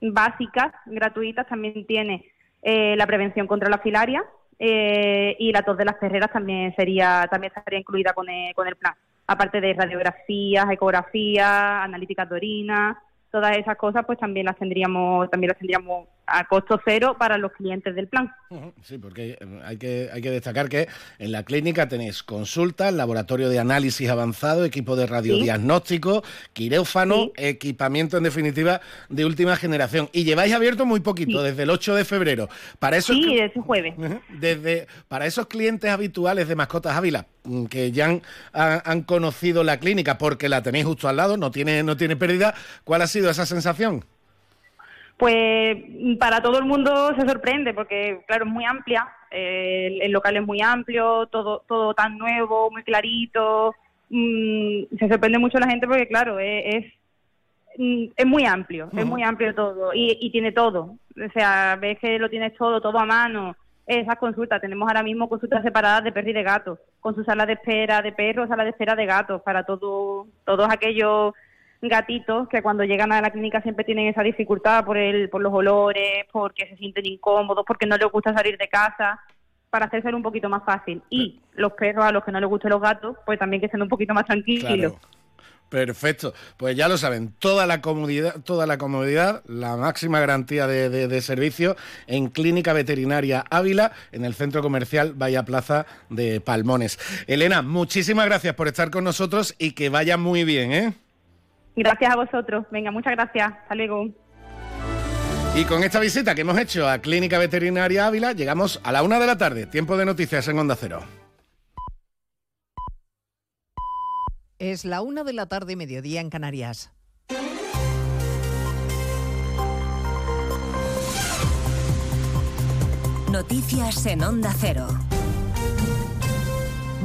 Speaker 14: básicas, gratuitas, también tiene eh, la prevención contra la filaria eh, y la tos de las perreras también sería también estaría incluida con el, con el plan. Aparte de radiografías, ecografías, analíticas de orina, todas esas cosas pues también las tendríamos también las tendríamos a costo cero para los clientes del plan.
Speaker 1: Sí, porque eh, hay que, hay que destacar que en la clínica tenéis consultas, laboratorio de análisis avanzado, equipo de radiodiagnóstico, quirófano, equipamiento en definitiva de última generación. Y lleváis abierto muy poquito, desde el 8 de febrero. Para esos,
Speaker 14: sí, desde jueves.
Speaker 1: Desde, para esos clientes habituales de Mascotas Ávila, mm, que ya han, han, conocido la clínica porque la tenéis justo al lado, no tiene, no tiene pérdida, ¿cuál ha sido esa sensación?
Speaker 14: Pues para todo el mundo se sorprende porque, claro, es muy amplia, eh, el, local es muy amplio, todo, todo tan nuevo, muy clarito, mm, se sorprende mucho la gente porque, claro, es, mm, es muy amplio, es muy amplio todo y, y tiene todo. O sea, ves que lo tienes todo, todo a mano. Esas consultas, tenemos ahora mismo consultas separadas de perro y de gato, con su sala de espera de perros, sala de espera de gatos, para todo, todos aquellos gatitos que cuando llegan a la clínica siempre tienen esa dificultad por, el, por los olores, porque se sienten incómodos, porque no les gusta salir de casa, para hacerse un poquito más fácil. Y los perros a los que no les gustan los gatos, pues también que sean un poquito más tranquilos.
Speaker 1: Claro. Perfecto. Pues ya lo saben, toda la comodidad, toda la comodidad, la máxima garantía de, de- de servicio en Clínica Veterinaria Ávila, en el centro comercial Vaya Plaza de Palmones. Elena, muchísimas gracias por estar con nosotros y que vaya muy bien, ¿eh?
Speaker 14: Gracias a vosotros. Venga, muchas gracias. Hasta luego.
Speaker 1: Y con esta visita que hemos hecho a Clínica Veterinaria Ávila, llegamos a la una de la tarde. Tiempo de noticias en Onda Cero.
Speaker 15: Es la una de la tarde, mediodía en Canarias.
Speaker 16: Noticias en Onda Cero.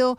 Speaker 15: sido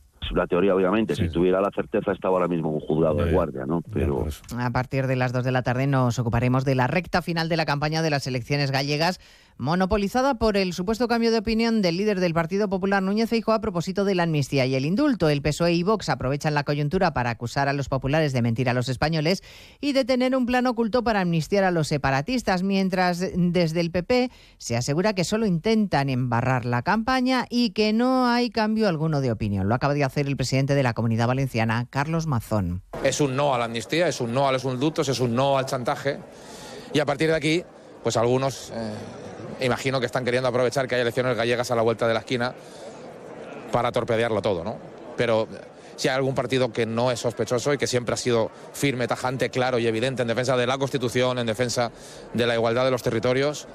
Speaker 17: Una teoría, obviamente. si tuviera la certeza, estaba ahora mismo un juzgado de guardia, ¿no? Pero.
Speaker 15: A partir de las 2 de la tarde nos ocuparemos de la recta final de la campaña de las elecciones gallegas, monopolizada por el supuesto cambio de opinión del líder del Partido Popular Núñez Feijóo a propósito de la amnistía y el indulto. El PSOE y Vox aprovechan la coyuntura para acusar a los populares de mentir a los españoles y de tener un plan oculto para amnistiar a los separatistas, mientras desde el PP se asegura que solo intentan embarrar la campaña y que no hay cambio alguno de opinión. Lo acaba de hacer el presidente de la Comunidad Valenciana, Carlos Mazón.
Speaker 18: Es un no a la amnistía, es un no a los indultos, es un no al chantaje. Y a partir de aquí, pues algunos eh, imagino que están queriendo aprovechar que hay elecciones gallegas a la vuelta de la esquina para torpedearlo todo, ¿no? Pero si hay algún partido que no es sospechoso y que siempre ha sido firme, tajante, claro y evidente en defensa de la Constitución, en defensa de la igualdad de los territorios,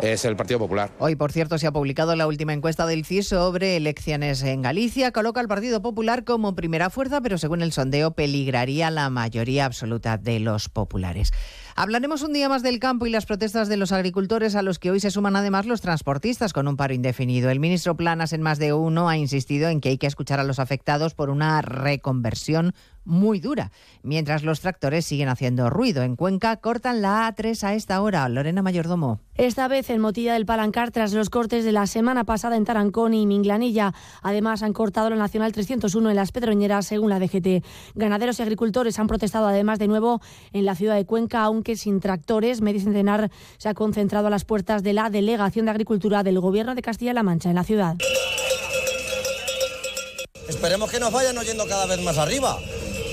Speaker 18: es el Partido Popular.
Speaker 15: Hoy, por cierto, se ha publicado la última encuesta del CIS sobre elecciones en Galicia. Coloca al Partido Popular como primera fuerza, pero según el sondeo peligraría la mayoría absoluta de los populares. Hablaremos un día más del campo y las protestas de los agricultores a los que hoy se suman además los transportistas con un paro indefinido. El ministro Planas en más de uno ha insistido en que hay que escuchar a los afectados por una reconversión muy dura, mientras los tractores siguen haciendo ruido. En Cuenca cortan la A3 a esta hora. Lorena Mayordomo.
Speaker 19: Esta vez en Motilla del Palancar tras los cortes de la semana pasada en Tarancón y Minglanilla. Además han cortado la Nacional 301 en las Pedroñeras según la DGT. Ganaderos y agricultores han protestado además de nuevo en la ciudad de Cuenca, aunque sin tractores. Medio Centenar se ha concentrado a las puertas de la Delegación de Agricultura del Gobierno de Castilla-La Mancha en la ciudad.
Speaker 20: Esperemos que nos vayan oyendo cada vez más arriba.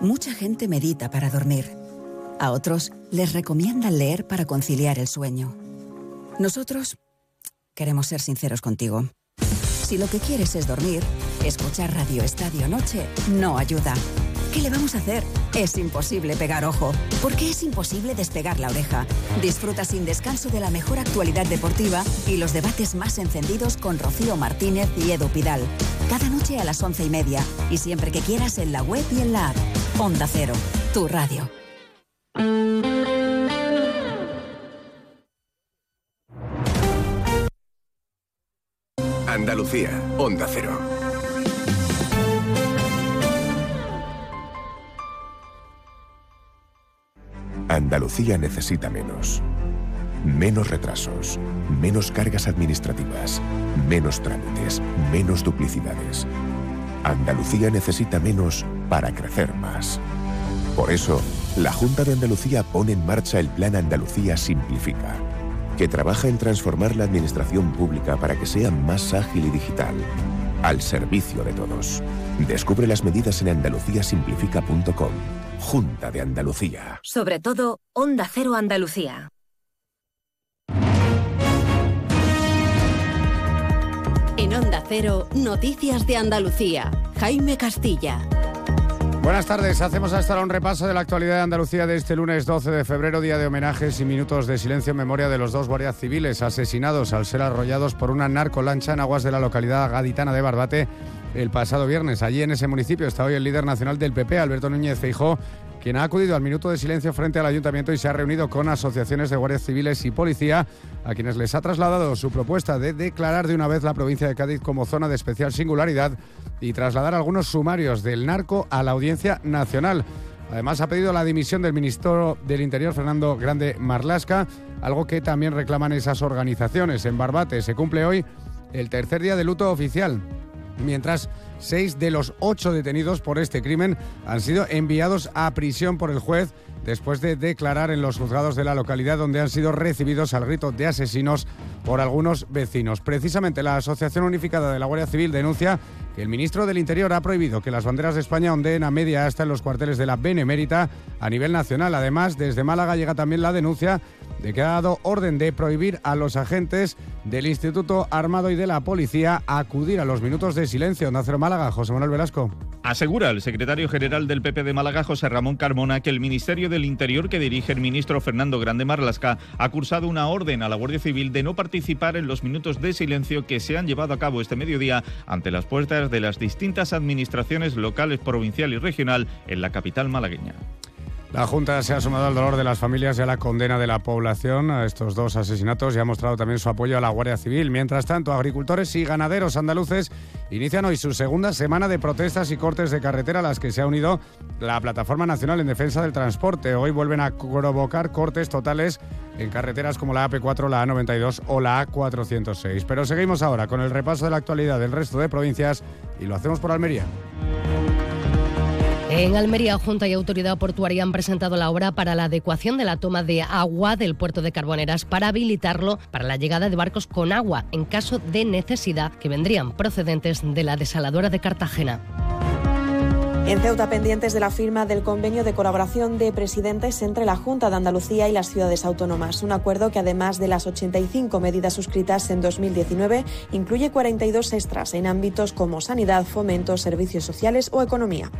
Speaker 21: Mucha gente medita para dormir. A otros les recomiendan leer para conciliar el sueño. Nosotros queremos ser sinceros contigo. Si lo que quieres es dormir, escuchar Radio Estadio Noche no ayuda. ¿Qué le vamos a hacer? Es imposible pegar ojo. ¿Por qué es imposible despegar la oreja? Disfruta sin descanso de la mejor actualidad deportiva y los debates más encendidos con Rocío Martínez y Edu Pidal. Cada noche a las once y media y siempre que quieras en la web y en la app. Onda Cero, tu radio.
Speaker 3: Andalucía, Onda Cero. Andalucía necesita menos. Menos retrasos, menos cargas administrativas, menos trámites, menos duplicidades. Andalucía necesita menos para crecer más. Por eso, la Junta de Andalucía pone en marcha el Plan Andalucía Simplifica, que trabaja en transformar la administración pública para que sea más ágil y digital, al servicio de todos. Descubre las medidas en andaluciasimplifica.com. Junta de Andalucía.
Speaker 8: Sobre todo, Onda Cero Andalucía.
Speaker 22: Onda Cero, Noticias de Andalucía. Jaime Castilla.
Speaker 23: Buenas tardes, hacemos hasta ahora un repaso de la actualidad de Andalucía de este lunes 12 de febrero, día de homenajes y minutos de silencio en memoria de los dos guardias civiles asesinados al ser arrollados por una narcolancha en aguas de la localidad gaditana de Barbate el pasado viernes. Allí en ese municipio está hoy el líder nacional del PP, Alberto Núñez Feijó, quien ha acudido al minuto de silencio frente al ayuntamiento y se ha reunido con asociaciones de guardias civiles y policía, a quienes les ha trasladado su propuesta de declarar de una vez la provincia de Cádiz como zona de especial singularidad y trasladar algunos sumarios del narco a la audiencia nacional. Además, ha pedido la dimisión del ministro del Interior, Fernando Grande Marlasca, algo que también reclaman esas organizaciones. En Barbate se cumple hoy el tercer día de luto oficial mientras seis de los ocho detenidos por este crimen han sido enviados a prisión por el juez después de declarar en los juzgados de la localidad donde han sido recibidos al grito de asesinos por algunos vecinos. Precisamente la Asociación Unificada de la Guardia Civil denuncia que el ministro del Interior ha prohibido que las banderas de España ondeen a media hasta en los cuarteles de la Benemérita a nivel nacional. Además, desde Málaga llega también la denuncia de que ha dado orden de prohibir a los agentes del Instituto Armado y de la Policía acudir a los minutos de silencio. Onda Cero Málaga, José Manuel Velasco.
Speaker 24: Asegura el secretario general del PP de Málaga, José Ramón Carmona, que el Ministerio del Interior que dirige el ministro Fernando Grande Marlasca ha cursado una orden a la Guardia Civil de no participar en los minutos de silencio que se han llevado a cabo este mediodía ante las puertas de las distintas administraciones locales, provincial y regional en la capital malagueña.
Speaker 23: La Junta se ha sumado al dolor de las familias y a la condena de la población a estos dos asesinatos y ha mostrado también su apoyo a la Guardia Civil. Mientras tanto, agricultores y ganaderos andaluces inician hoy su segunda semana de protestas y cortes de carretera a las que se ha unido la Plataforma Nacional en Defensa del Transporte. Hoy vuelven a provocar cortes totales en carreteras como la AP4, la A92 o la A406. Pero seguimos ahora con el repaso de la actualidad del resto de provincias y lo hacemos por Almería.
Speaker 25: En Almería, Junta y Autoridad Portuaria han presentado la obra para la adecuación de la toma de agua del puerto de Carboneras para habilitarlo para la llegada de barcos con agua en caso de necesidad que vendrían procedentes de la desaladora de Cartagena.
Speaker 26: En Ceuta, pendientes de la firma del convenio de colaboración de presidentes entre la Junta de Andalucía y las ciudades autónomas. Un acuerdo que, además de las 85 medidas suscritas en 2019, incluye 42 extras en ámbitos como sanidad, fomento, servicios sociales o economía.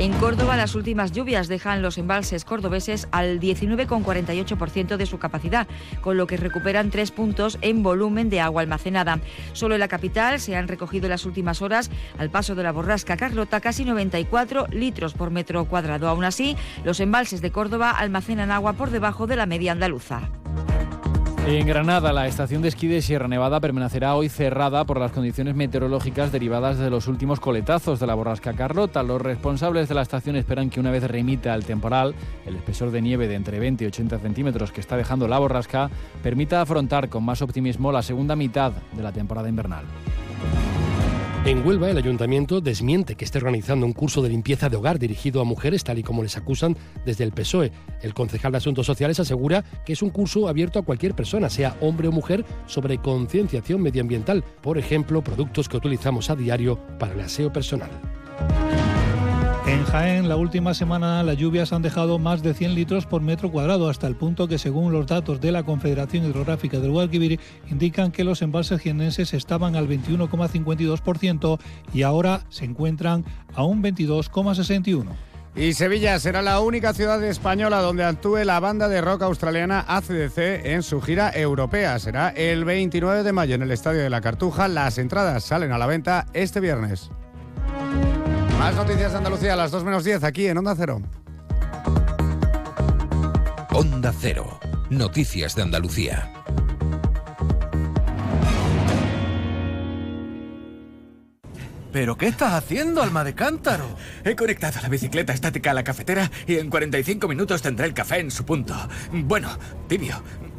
Speaker 27: En Córdoba, las últimas lluvias dejan los embalses cordobeses al 19,48% de su capacidad, con lo que recuperan tres puntos en volumen de agua almacenada. Solo en la capital se han recogido en las últimas horas, al paso de la borrasca Carlota, casi 94 litros por metro cuadrado. Aún así, los embalses de Córdoba almacenan agua por debajo de la media andaluza.
Speaker 28: En Granada, la estación de esquí de Sierra Nevada permanecerá hoy cerrada por las condiciones meteorológicas derivadas de los últimos coletazos de la borrasca Carlota. Los responsables de la estación esperan que una vez remita el temporal, el espesor de nieve de entre 20 y 80 centímetros que está dejando la borrasca permita afrontar con más optimismo la segunda mitad de la temporada invernal.
Speaker 29: En Huelva, el ayuntamiento desmiente que esté organizando un curso de limpieza de hogar dirigido a mujeres, tal y como les acusan desde el PSOE. El concejal de Asuntos Sociales asegura que es un curso abierto a cualquier persona, sea hombre o mujer, sobre concienciación medioambiental, por ejemplo, productos que utilizamos a diario para el aseo personal.
Speaker 30: En Jaén, la última semana las lluvias han dejado más de 100 litros por metro cuadrado, hasta el punto que, según los datos de la Confederación Hidrográfica del Guadalquivir, indican que los embalses jienenses estaban al 21,52% y ahora se encuentran a un 22,61%.
Speaker 23: Y Sevilla será la única ciudad española donde actúe la banda de rock australiana ACDC en su gira europea. Será el 29 de mayo en el Estadio de la Cartuja. Las entradas salen a la venta este viernes. Más noticias de Andalucía a las 2 menos 10 aquí en Onda Cero.
Speaker 5: Onda Cero. Noticias de Andalucía.
Speaker 31: ¿Pero qué estás haciendo, alma de cántaro?
Speaker 32: He conectado la bicicleta estática a la cafetera y en 45 minutos tendré el café en su punto. Bueno, tibio.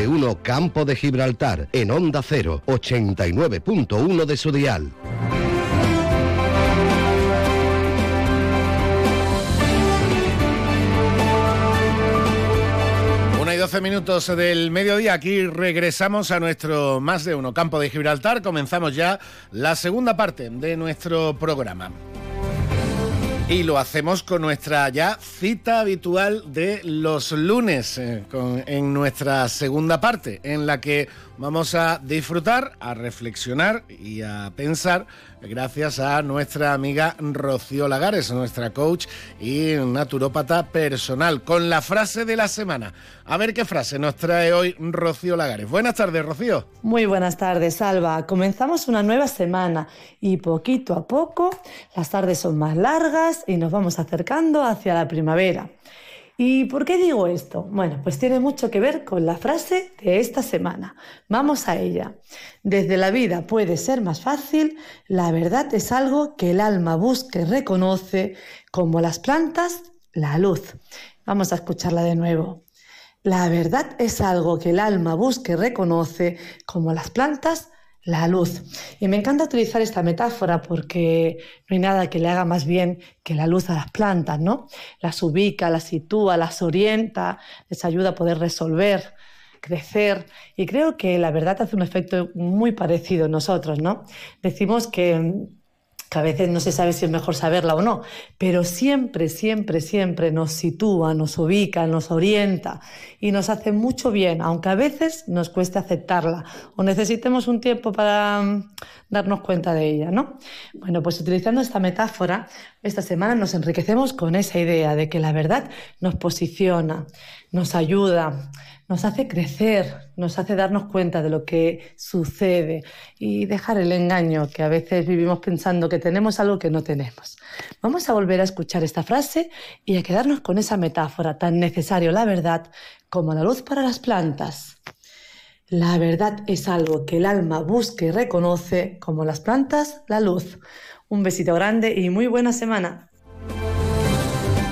Speaker 7: De uno Campo de Gibraltar en Onda 0, 89.1 de su dial.
Speaker 1: Una y 12 minutos del mediodía, aquí regresamos a nuestro más de uno campo de Gibraltar. Comenzamos ya la segunda parte de nuestro programa. Y lo hacemos con nuestra ya cita habitual de los lunes, eh, en nuestra segunda parte, en la que vamos a disfrutar, a reflexionar y a pensar gracias a nuestra amiga Rocío Lagares, nuestra coach y naturópata personal, con la frase de la semana. A ver qué frase nos trae hoy Rocío Lagares. Buenas tardes, Rocío.
Speaker 33: Muy buenas tardes, Alba. Comenzamos una nueva semana y poquito a poco las tardes son más largas y nos vamos acercando hacia la primavera. ¿Y por qué digo esto? Bueno, pues tiene mucho que ver con la frase de esta semana. Vamos a ella. Desde la vida puede ser más fácil, la verdad es algo que el alma busca y reconoce, como las plantas, la luz. Vamos a escucharla de nuevo. La verdad es algo que el alma busca y reconoce, como las plantas, la luz. Y me encanta utilizar esta metáfora porque no hay nada que le haga más bien que la luz a las plantas, ¿no? Las ubica, las sitúa, las orienta, les ayuda a poder resolver, crecer. Y creo que la verdad hace un efecto muy parecido en nosotros, ¿no? Decimos que que a veces no se sabe si es mejor saberla o no, pero siempre, siempre, siempre nos sitúa, nos ubica, nos orienta y nos hace mucho bien, aunque a veces nos cueste aceptarla o necesitemos un tiempo para mm, darnos cuenta de ella, ¿no? Bueno, pues utilizando esta metáfora, esta semana nos enriquecemos con esa idea de que la verdad nos posiciona, nos ayuda, nos hace crecer, nos hace darnos cuenta de lo que sucede y dejar el engaño que a veces vivimos pensando que tenemos algo que no tenemos. Vamos a volver a escuchar esta frase y a quedarnos con esa metáfora tan necesaria, la verdad, como la luz para las plantas. La verdad es algo que el alma busca y reconoce, como las plantas, la luz. Un besito grande y muy buena semana.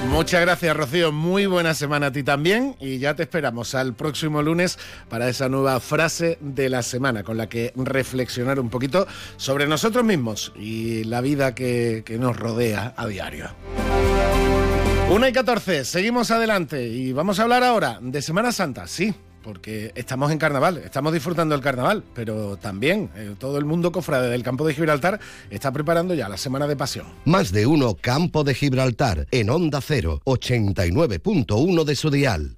Speaker 1: Muchas gracias, Rocío. Muy buena semana a ti también. Y ya te esperamos al próximo lunes para esa nueva frase de la semana con la que reflexionar un poquito sobre nosotros mismos y la vida que, nos rodea a diario. 1 y 14, seguimos adelante y vamos a hablar ahora de Semana Santa. Sí, porque estamos en carnaval, estamos disfrutando el carnaval, pero también eh, todo el mundo cofrade del campo de Gibraltar está preparando ya la semana de pasión.
Speaker 7: Más de uno Campo de Gibraltar en Onda 0, 89.1 de su dial.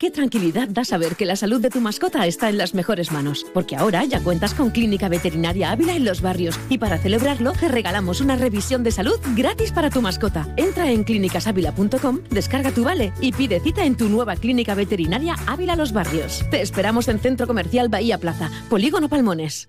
Speaker 34: Qué tranquilidad da saber que la salud de tu mascota está en las mejores manos, porque ahora ya cuentas con Clínica Veterinaria Ávila en los barrios y para celebrarlo te regalamos una revisión de salud gratis para tu mascota. Entra en clínicasávila.com, descarga tu vale y pide cita en tu nueva Clínica Veterinaria Ávila Los Barrios. Te esperamos en Centro Comercial Bahía Plaza, Polígono Palmones.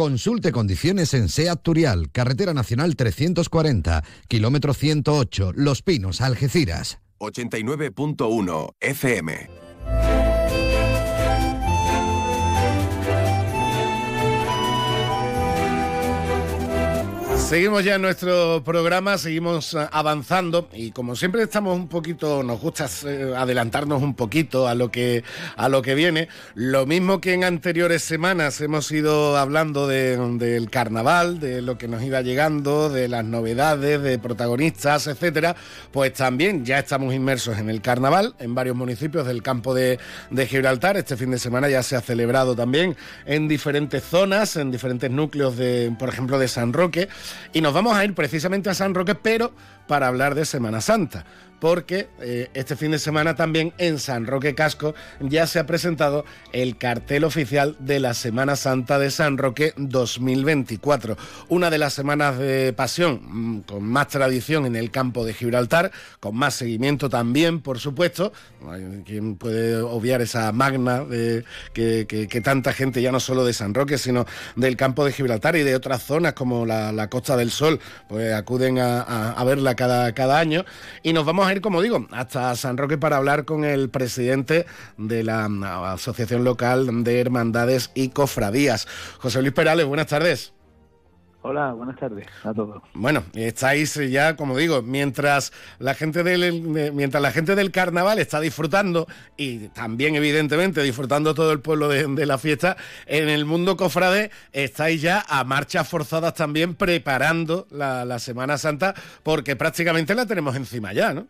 Speaker 7: Consulte condiciones en SEAT Turial, Carretera Nacional 340, kilómetro 108, Los Pinos, Algeciras.
Speaker 3: 89.1 FM.
Speaker 1: Seguimos ya en nuestro programa, seguimos eh, avanzando y como siempre estamos un poquito, nos gusta eh, adelantarnos un poquito a lo que a lo que viene. Lo mismo que en anteriores semanas hemos ido hablando del carnaval, de lo que nos iba llegando, de las novedades, de protagonistas, etcétera. Pues también ya estamos inmersos en el carnaval en varios municipios del campo de, de Gibraltar. Este fin de semana ya se ha celebrado también en diferentes zonas, en diferentes núcleos de, por ejemplo, de San Roque. Y nos vamos a ir precisamente a San Roque, pero para hablar de Semana Santa porque eh, este fin de semana también en San Roque Casco ya se ha presentado el cartel oficial de la Semana Santa de San Roque 2024. Una de las semanas de pasión mm, con más tradición en el campo de Gibraltar, con más seguimiento también, por supuesto. ¿Quién puede obviar esa magna de, que, tanta gente, ya no solo de San Roque, sino del campo de Gibraltar y de otras zonas como la, Costa del Sol, pues acuden a, verla cada, cada año. Y nos vamos a ir, como digo, hasta San Roque para hablar con el presidente de la mm, Asociación Local de Hermandades y Cofradías. José Luis Perales, buenas tardes.
Speaker 35: Hola, buenas tardes a todos.
Speaker 1: Bueno, estáis ya, como digo, mientras la gente del mientras la gente del carnaval está disfrutando y también evidentemente disfrutando todo el pueblo de, la fiesta, en el mundo cofrade estáis ya a marchas forzadas también preparando la, la Semana Santa porque prácticamente la tenemos encima ya, ¿no?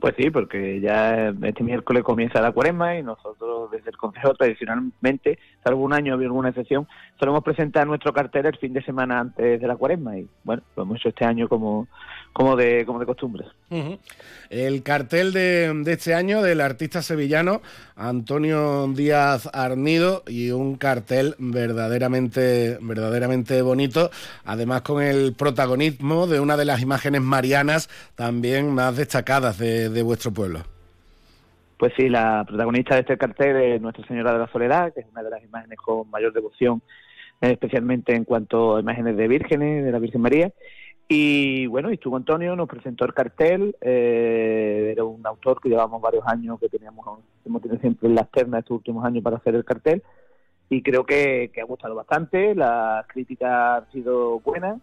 Speaker 35: Pues sí, porque ya este miércoles comienza la cuaresma y nosotros desde el Consejo tradicionalmente, salvo un año había alguna excepción, solemos presentar nuestro cartel el fin de semana antes de la cuaresma y bueno, lo hemos hecho este año como, como de, como de costumbre.
Speaker 1: El cartel de, este año del artista sevillano Antonio Díaz Arnido y un cartel verdaderamente, verdaderamente bonito, además con el protagonismo de una de las imágenes marianas también más destacadas de, vuestro pueblo.
Speaker 35: Pues sí, la protagonista de este cartel es Nuestra Señora de la Soledad, que es una de las imágenes con mayor devoción, eh, especialmente en cuanto a imágenes de vírgenes, de la Virgen María. Y bueno, estuvo Antonio, nos presentó el cartel, eh, era un autor que llevamos varios años, que teníamos, hemos tenido siempre en las ternas estos últimos años para hacer el cartel, y creo que, ha gustado bastante, las críticas han sido buenas,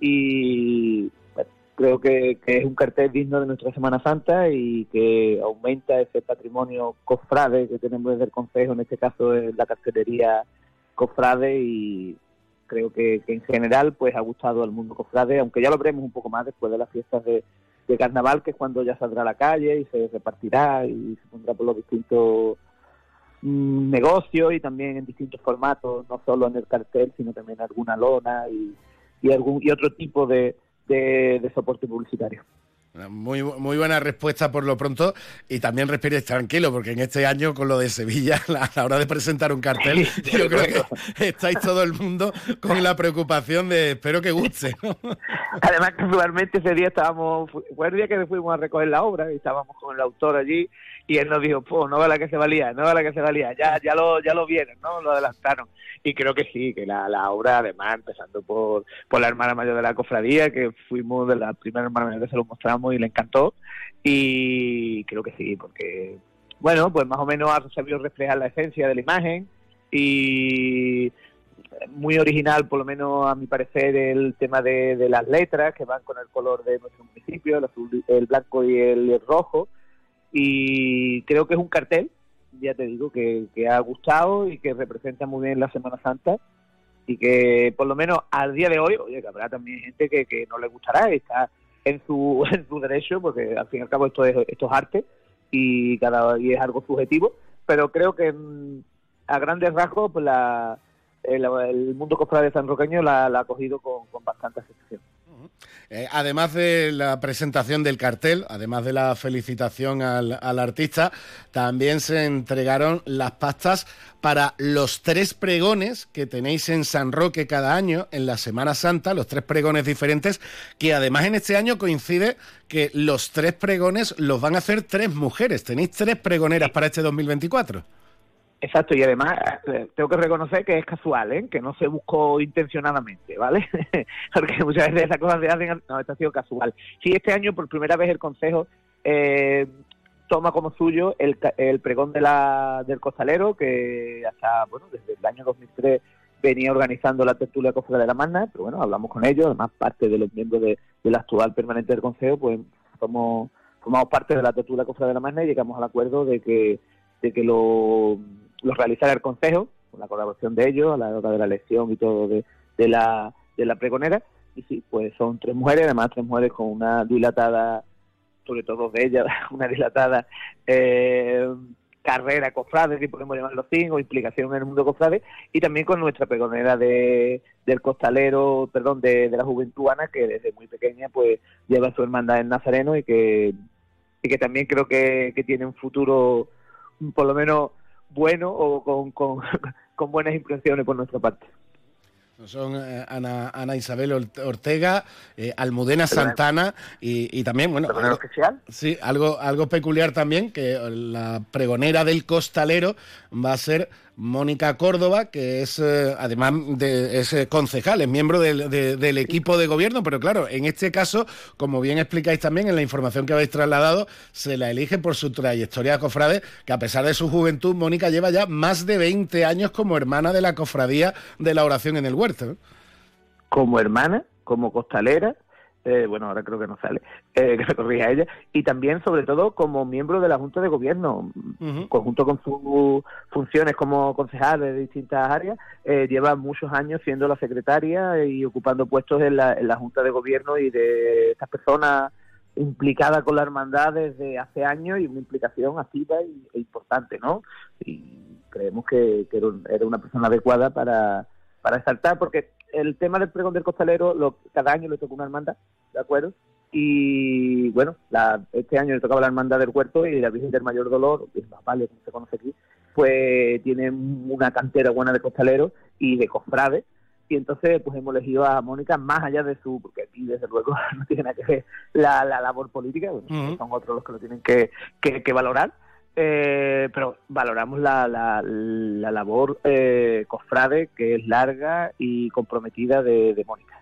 Speaker 35: y bueno, creo que, que es un cartel digno de nuestra Semana Santa y que aumenta ese patrimonio cofrade que tenemos desde el Consejo, en este caso es la cartelería cofrade y creo que, que en general pues ha gustado al mundo cofrade, aunque ya lo veremos un poco más después de las fiestas de, carnaval, que es cuando ya saldrá a la calle y se repartirá y se pondrá por los distintos mm, negocios y también en distintos formatos, no solo en el cartel, sino también alguna lona y, algún y otro tipo de, de soporte publicitario.
Speaker 1: Muy, muy buena respuesta por lo pronto y también respiréis tranquilo porque en este año con lo de Sevilla a la hora de presentar un cartel yo creo que estáis todo el mundo con la preocupación de espero que guste. ¿no?
Speaker 35: Además, casualmente ese día estábamos, fue el día que fuimos a recoger la obra y estábamos con el autor allí y él nos dijo, pues no va la que se valía, no va la que se valía, ya, ya lo, ya lo vieron, ¿no? Lo adelantaron. Y creo que sí, que la, la obra, además, empezando por, por la hermana mayor de la cofradía, que fuimos de la primera hermana mayor que se lo mostramos y le encantó. Y creo que sí, porque, bueno, pues más o menos ha sabido reflejar la esencia de la imagen y muy original, por lo menos a mi parecer, el tema de, de las letras que van con el color de nuestro municipio, el, azul, el blanco y el, el rojo. Y creo que es un cartel, ya te digo, que, ha gustado y que representa muy bien la Semana Santa y que por lo menos al día de hoy, oye, que habrá también gente que, no le gustará, está en su, en su derecho, porque al fin y al cabo esto es, esto es arte y cada y es algo subjetivo, pero creo que mm, a grandes rasgos pues la, el, mundo cofrade sanroqueño la, la ha cogido con, con bastante aceptación.
Speaker 1: Eh, además de la presentación del cartel, además de la felicitación al, al, artista, también se entregaron las pastas para los tres pregones que tenéis en San Roque cada año en la Semana Santa, los tres pregones diferentes, que además en este año coincide que los tres pregones los van a hacer tres mujeres. Tenéis tres pregoneras para este 2024.
Speaker 35: Exacto, y además eh, tengo que reconocer que es casual, ¿eh? que no se buscó intencionadamente, ¿vale? Porque muchas veces esas cosas se hacen, no, esto ha sido casual. Sí, este año por primera vez el Consejo eh, toma como suyo el, el pregón de la, del costalero, que hasta, bueno, desde el año 2003 venía organizando la tertulia Cofra de la Magna, pero bueno, hablamos con ellos, además parte de los miembros de, del actual permanente del Consejo, pues somos, formamos parte de la tertulia Cofra de la Magna y llegamos al acuerdo de que, de que lo lo realizará el Consejo, con la colaboración de ellos, a la hora de la elección y todo de, de, la, de la pregonera. Y sí, pues son tres mujeres, además tres mujeres con una dilatada, sobre todo de ellas, una dilatada eh, carrera cofrade, si podemos llamarlo así, o implicación en el mundo cofrade, y también con nuestra pregonera de, del costalero, perdón, de, de la juventud Ana, que desde muy pequeña pues lleva su hermandad en Nazareno y que, y que también creo que, que tiene un futuro, por lo menos bueno o con, con, con buenas impresiones por nuestra parte.
Speaker 1: Son eh, Ana, Ana, Isabel Ortega, eh, Almudena Santana y, y también, bueno,
Speaker 35: algo,
Speaker 1: sí, algo, algo peculiar también, que la pregonera del costalero va a ser Mónica Córdoba, que es eh, además de, es concejal, es miembro del, de, equipo de gobierno, pero claro, en este caso, como bien explicáis también en la información que habéis trasladado, se la elige por su trayectoria cofrade, que a pesar de su juventud, Mónica lleva ya más de 20 años como hermana de la cofradía de la oración en el huerto.
Speaker 35: Como hermana, como costalera, eh, bueno, ahora creo que no sale, eh, que me corrija ella, y también, sobre todo, como miembro de la Junta de Gobierno, uh -huh. conjunto con sus funciones como concejal de distintas áreas, eh, lleva muchos años siendo la secretaria y ocupando puestos en la, en la Junta de Gobierno y de estas personas implicada con la hermandad desde hace años y una implicación activa y, e importante, ¿no? Y creemos que, que era una persona adecuada para, para exaltar, porque el tema del pregón del costalero, lo, cada año le toca una hermandad, ¿de acuerdo? Y bueno, la, este año le tocaba la hermandad del huerto y la Virgen del Mayor Dolor, que es más vale, como se conoce aquí, pues tiene una cantera buena de costaleros y de cofrades. Y entonces, pues hemos elegido a Mónica más allá de su, porque aquí desde luego no tiene nada que ver la, la labor política, bueno, uh -huh. son otros los que lo tienen que, que, que valorar eh, pero valoramos la, la, la labor eh, cofrade que es larga y comprometida de, de Mónica.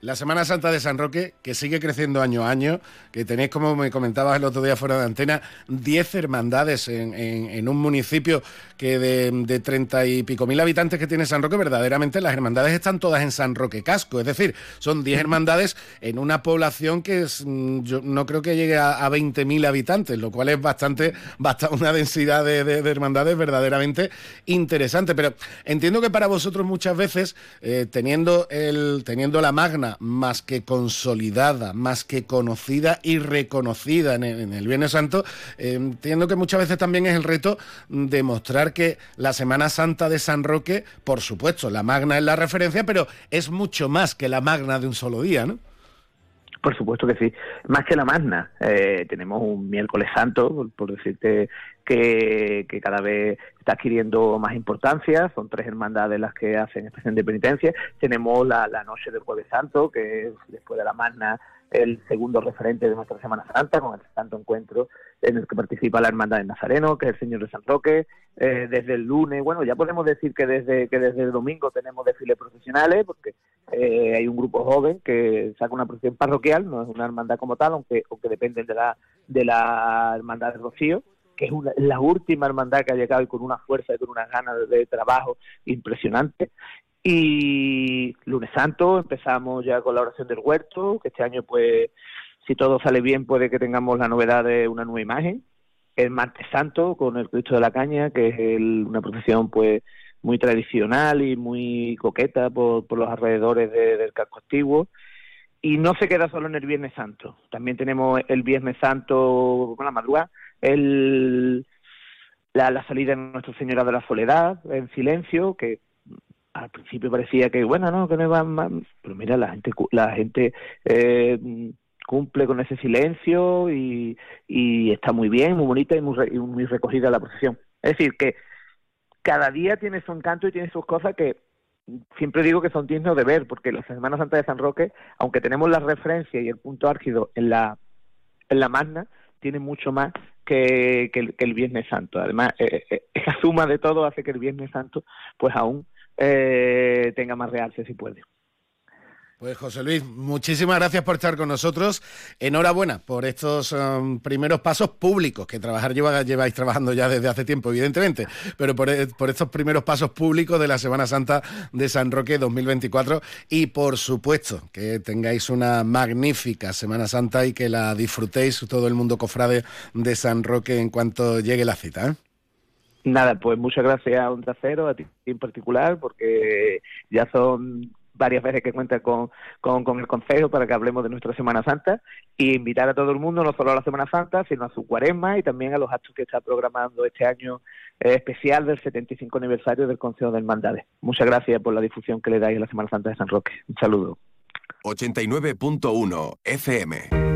Speaker 1: La Semana Santa de San Roque, que sigue creciendo año a año, que tenéis, como me comentabas el otro día fuera de antena, 10 hermandades en, un municipio que de, treinta y pico mil habitantes que tiene San Roque, verdaderamente las hermandades están todas en San Roque Casco. Es decir, son 10 hermandades en una población que es, mm, yo no creo que llegue a, a 20.000 habitantes, lo cual es bastante, bastante una densidad de, hermandades verdaderamente interesante. Pero entiendo que para vosotros muchas veces, eh, teniendo, el, teniendo la magna más que consolidada, más que conocida y reconocida en el, Viernes Santo, eh, entiendo que muchas veces también es el reto demostrar que la Semana Santa de San Roque, por supuesto, la magna es la referencia, pero es mucho más que la magna de un solo día, ¿no?
Speaker 35: Por supuesto que sí. Más que la magna. Eh, tenemos un miércoles santo, por, decirte que, cada vez está adquiriendo más importancia. Son tres hermandades las que hacen estación de penitencia. Tenemos la, la noche del jueves santo, que es después de la magna el segundo referente de nuestra Semana Santa, con el Santo Encuentro en el que participa la Hermandad de Nazareno, que es el Señor de San Roque, eh, desde el lunes, bueno, ya podemos decir que desde que desde el domingo tenemos desfiles profesionales, porque eh, hay un grupo joven que saca una procesión parroquial, no es una hermandad como tal, aunque, aunque dependen de la, de la Hermandad de Rocío, que es la última hermandad que ha llegado y con una fuerza y con unas ganas de trabajo impresionante. Y lunes santo empezamos ya con la oración del huerto, que este año pues si todo sale bien puede que tengamos la novedad de una nueva imagen. El martes santo con el Cristo de la Caña, que es una procesión pues muy tradicional y muy coqueta por, los alrededores del casco antiguo. Y no se queda solo en el Viernes Santo. También tenemos el Viernes Santo con la madrugada, el, la, la salida de Nuestra Señora de la Soledad en silencio, que al principio parecía que, bueno, no, que no iban más, pero mira, la gente, la gente eh, cumple con ese silencio y, y, está muy bien, muy bonita y muy, muy recogida la procesión. Es decir, que cada día tiene su encanto y tiene sus cosas que siempre digo que son dignos de ver, porque la Semana Santa de San Roque, aunque tenemos la referencia y el punto álgido en la, en la magna, tiene mucho más que, que, el, Viernes Santo. Además, eh, eh, esa suma de todo hace que el Viernes Santo, pues aún eh, tenga más realce si puede.
Speaker 1: Pues José Luis, muchísimas gracias por estar con nosotros. Enhorabuena por estos um, primeros pasos públicos que trabajar lleváis trabajando ya desde hace tiempo, evidentemente, pero por, eh, por, estos primeros pasos públicos de la Semana Santa de San Roque 2024 y por supuesto que tengáis una magnífica Semana Santa y que la disfrutéis todo el mundo cofrade de San Roque en cuanto llegue la cita. ¿eh?
Speaker 35: Nada, pues muchas gracias a Onda Cero, a ti en particular, porque ya son varias veces que cuenta con, con, el Consejo para que hablemos de nuestra Semana Santa y invitar a todo el mundo, no solo a la Semana Santa, sino a su cuaresma y también a los actos que está programando este año eh, especial del 75 aniversario del Consejo de Hermandades. Muchas gracias por la difusión que le dais a la Semana Santa de San Roque. Un saludo.
Speaker 3: 89.1 FM.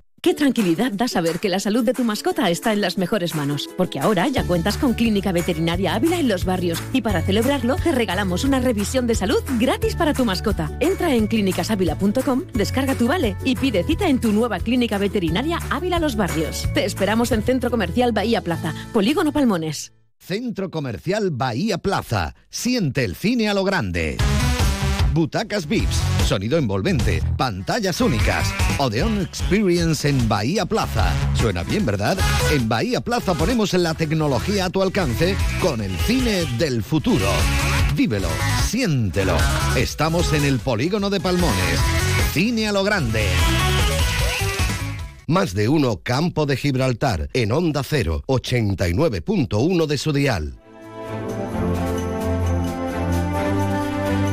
Speaker 34: Qué tranquilidad da saber que la salud de tu mascota está en las mejores manos, porque ahora ya cuentas con Clínica Veterinaria Ávila en los barrios y para celebrarlo te regalamos una revisión de salud gratis para tu mascota. Entra en clínicasávila.com, descarga tu vale y pide cita en tu nueva Clínica Veterinaria Ávila Los Barrios. Te esperamos en Centro Comercial Bahía Plaza, Polígono Palmones.
Speaker 7: Centro Comercial Bahía Plaza. Siente el cine a lo grande. Butacas VIPs, sonido envolvente, pantallas únicas. Odeon Experience en Bahía Plaza. Suena bien, ¿verdad? En Bahía Plaza ponemos la tecnología a tu alcance con el cine del futuro. Vívelo, siéntelo. Estamos en el polígono de Palmones. Cine a lo grande. Más de uno Campo de Gibraltar en Onda 0, 89.1 de su dial.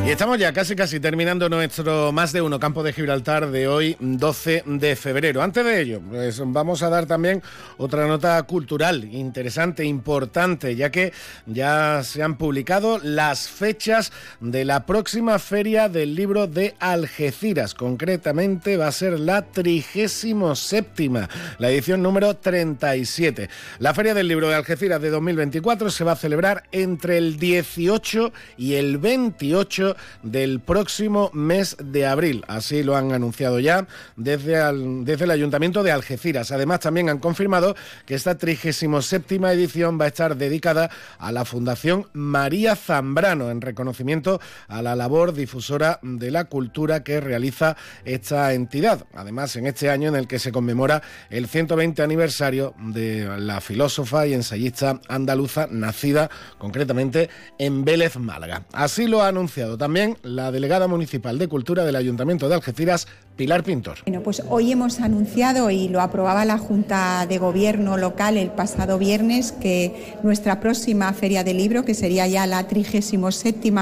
Speaker 1: Y estamos ya casi casi terminando nuestro más de uno campo de Gibraltar de hoy 12 de febrero. Antes de ello, pues vamos a dar también otra nota cultural interesante, importante, ya que ya se han publicado las fechas de la próxima feria del libro de Algeciras. Concretamente va a ser la 37, la edición número 37. La feria del libro de Algeciras de 2024 se va a celebrar entre el 18 y el 28 del próximo mes de abril. Así lo han anunciado ya desde, el Ayuntamiento de Algeciras. Además, también han confirmado que esta 37 edición va a estar dedicada a la Fundación María Zambrano, en reconocimiento a la labor difusora de la cultura que realiza esta entidad. Además, en este año en el que se conmemora el 120 aniversario de la filósofa y ensayista andaluza nacida concretamente en Vélez, Málaga. Así lo ha anunciado también también la delegada municipal de Cultura del Ayuntamiento de Algeciras, Pilar Pintor.
Speaker 36: Bueno, pues hoy hemos anunciado y lo aprobaba la Junta de Gobierno local el pasado viernes que nuestra próxima Feria del Libro, que sería ya la 37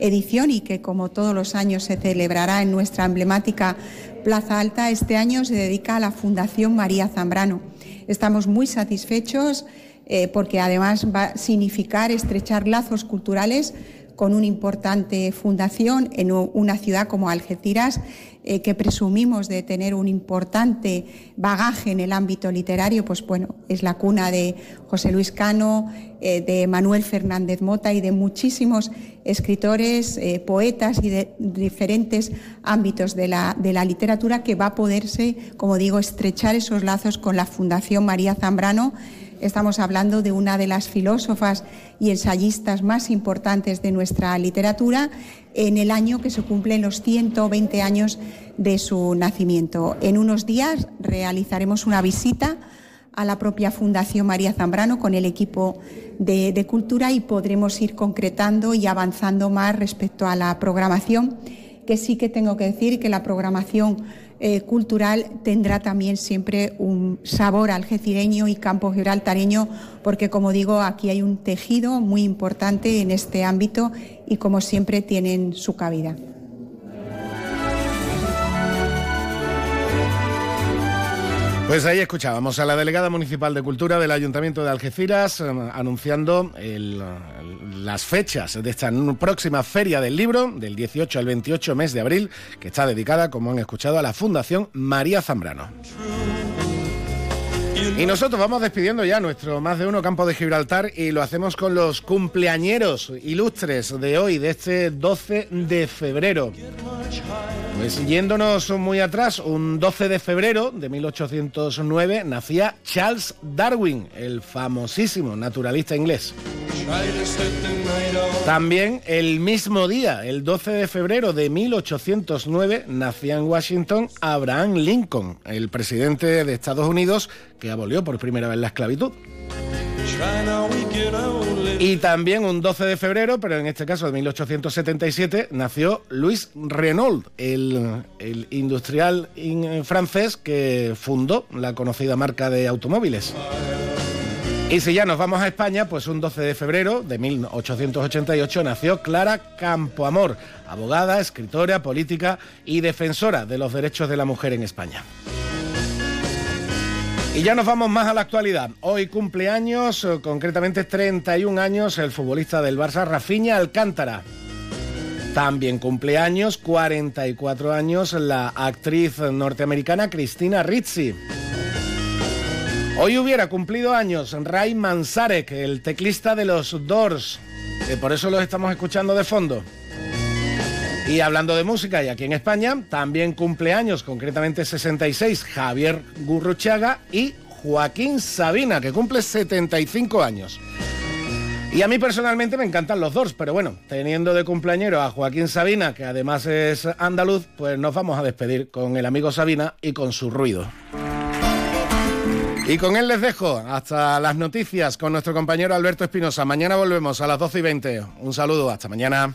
Speaker 36: edición y que como todos los años se celebrará en nuestra emblemática Plaza Alta, este año se dedica a la Fundación María Zambrano. Estamos muy satisfechos eh, porque además va a significar estrechar lazos culturales con una importante fundación en una ciudad como Algeciras, eh, que presumimos de tener un importante bagaje en el ámbito literario, pues bueno, es la cuna de José Luis Cano, eh, de Manuel Fernández Mota y de muchísimos escritores, eh, poetas y de diferentes ámbitos de la, de la literatura que va a poderse, como digo, estrechar esos lazos con la Fundación María Zambrano Estamos hablando de una de las filósofas y ensayistas más importantes de nuestra literatura en el año que se cumplen los 120 años de su nacimiento. En unos días realizaremos una visita a la propia Fundación María Zambrano con el equipo de, de, cultura y podremos ir concretando y avanzando más respecto a la programación, que sí que tengo que decir que la programación eh, cultural tendrá también siempre un sabor algecireño y campo gibraltareño, porque como digo, aquí hay un tejido muy importante en este ámbito y como siempre tienen su cabida.
Speaker 1: Pues ahí escuchábamos a la delegada municipal de Cultura del Ayuntamiento de Algeciras eh, anunciando las fechas de esta próxima Feria del Libro, del 18 al 28 mes de abril, que está dedicada, como han escuchado, a la Fundación María Zambrano. Y nosotros vamos despidiendo ya nuestro más de uno campo de Gibraltar y lo hacemos con los cumpleañeros ilustres de hoy, de este 12 de febrero. Pues yéndonos muy atrás, un 12 de febrero de 1809 nacía Charles Darwin, el famosísimo naturalista inglés. También el mismo día, el 12 de febrero de 1809, nacía en Washington Abraham Lincoln, el presidente de Estados Unidos que abolió por primera vez la esclavitud. Y también un 12 de febrero, pero en este caso de 1877, nació Louis Renault, el, el industrial francés que fundó la conocida marca de automóviles. Y si ya nos vamos a España, pues un 12 de febrero de 1888 nació Clara Campoamor, abogada, escritora, política y defensora de los derechos de la mujer en España. Y ya nos vamos más a la actualidad. Hoy cumpleaños, eh, concretamente 31 años, el futbolista del Barça, Rafinha Alcántara. También cumpleaños, 44 años, la actriz norteamericana Cristina Rizzi. Hoy hubiera cumplido años Ray Manzarek, el teclista de los Doors, que por eso los estamos escuchando de fondo. Y hablando de música, y aquí en España, también cumpleaños, concretamente 66, Javier Gurruchaga y Joaquín Sabina, que cumple 75 años. Y a mí personalmente me encantan los dos, pero bueno, teniendo de cumpleañero a Joaquín Sabina, que además es andaluz, pues nos vamos a despedir con el amigo Sabina y con su ruido. Y con él les dejo hasta las noticias con nuestro compañero Alberto Espinosa. Mañana volvemos a las 12 y 20. Un saludo, hasta mañana.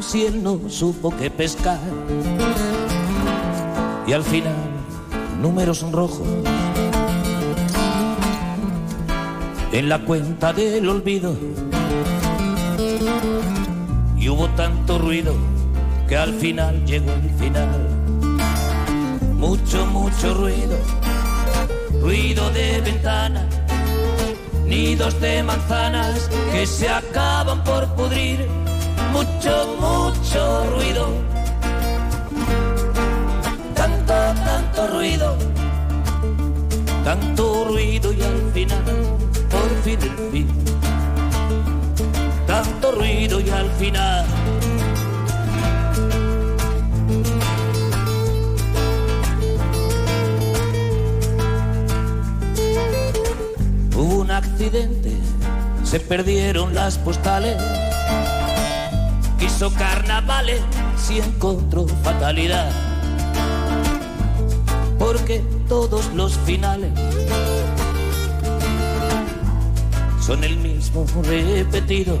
Speaker 37: si él no supo qué pescar. Y al final, números rojos en la cuenta del olvido. Y hubo tanto ruido que al final llegó el final. Mucho, mucho ruido, ruido de ventana, nidos de manzanas que se acaban por pudrir. Mucho, mucho ruido. Tanto, tanto ruido, tanto ruido y al final, por fin el fin. Tanto ruido y al final. Hubo un accidente, se perdieron las postales. Carnavales si encontró fatalidad. Porque todos los finales son el mismo repetido.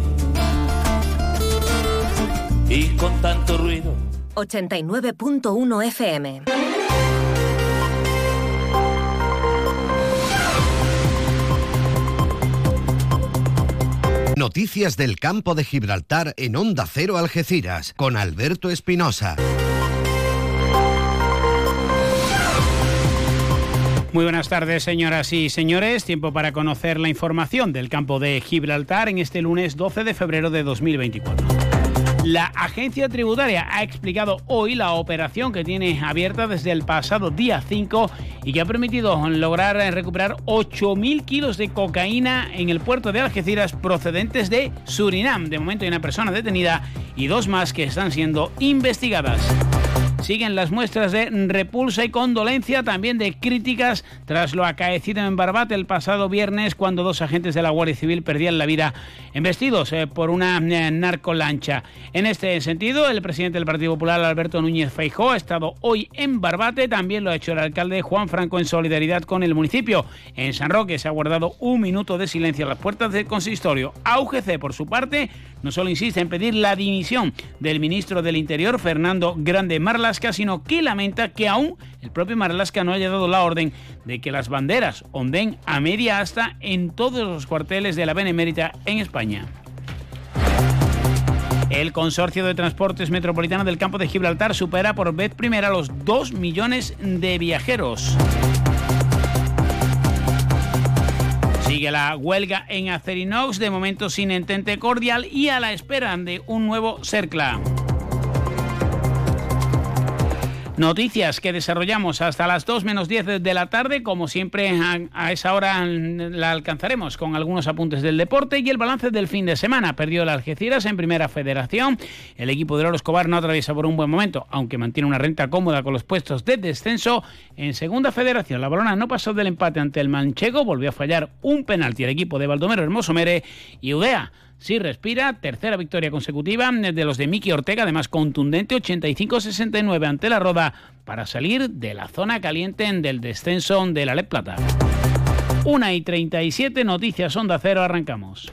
Speaker 37: Y con tanto ruido.
Speaker 38: 89.1 FM.
Speaker 7: Noticias del campo de Gibraltar en Onda Cero Algeciras con Alberto Espinosa.
Speaker 6: Muy buenas tardes, señoras y señores. Tiempo para conocer la información del campo de Gibraltar en este lunes 12 de febrero de 2024. La agencia tributaria ha explicado hoy la operación que tiene abierta desde el pasado día 5 y que ha permitido lograr recuperar 8.000 kilos de cocaína en el puerto de Algeciras procedentes de Surinam. De momento hay una persona detenida y dos más que están siendo investigadas. Siguen las muestras de repulsa y condolencia, también de críticas tras lo acaecido en Barbate el pasado viernes cuando dos agentes de la Guardia Civil perdían la vida embestidos eh, por una eh, narcolancha. En este sentido, el presidente del Partido Popular, Alberto Núñez Feijó, ha estado hoy en Barbate, también lo ha hecho el alcalde Juan Franco en solidaridad con el municipio. En San Roque se ha guardado un minuto de silencio a las puertas del consistorio. AUGC, por su parte, no solo insiste en pedir la dimisión del ministro del Interior, Fernando Grande Marlasca, sino que lamenta que aún el propio Marlasca no haya dado la orden de que las banderas onden a media asta en todos los cuarteles de la Benemérita en España. El Consorcio de Transportes Metropolitano del Campo de Gibraltar supera por vez primera los 2 millones de viajeros. Sigue la huelga en Acerinox, de momento sin entente cordial y a la espera de un nuevo CERCLA. Noticias que desarrollamos hasta las 2 menos 10 de la tarde. Como siempre, a, esa hora la alcanzaremos con algunos apuntes del deporte y el balance del fin de semana. Perdió el Algeciras en primera federación. El equipo de Loro Escobar no atraviesa por un buen momento, aunque mantiene una renta cómoda con los puestos de descenso. En segunda federación, la balona no pasó del empate ante el Manchego, volvió a fallar un penalti al equipo de Baldomero Hermoso Mere y Udea Sí respira, tercera victoria consecutiva de los de Miki Ortega, además contundente 85-69 ante la Roda para salir de la zona caliente del descenso de la Lep Plata. 1 y 37 noticias Onda Cero, arrancamos.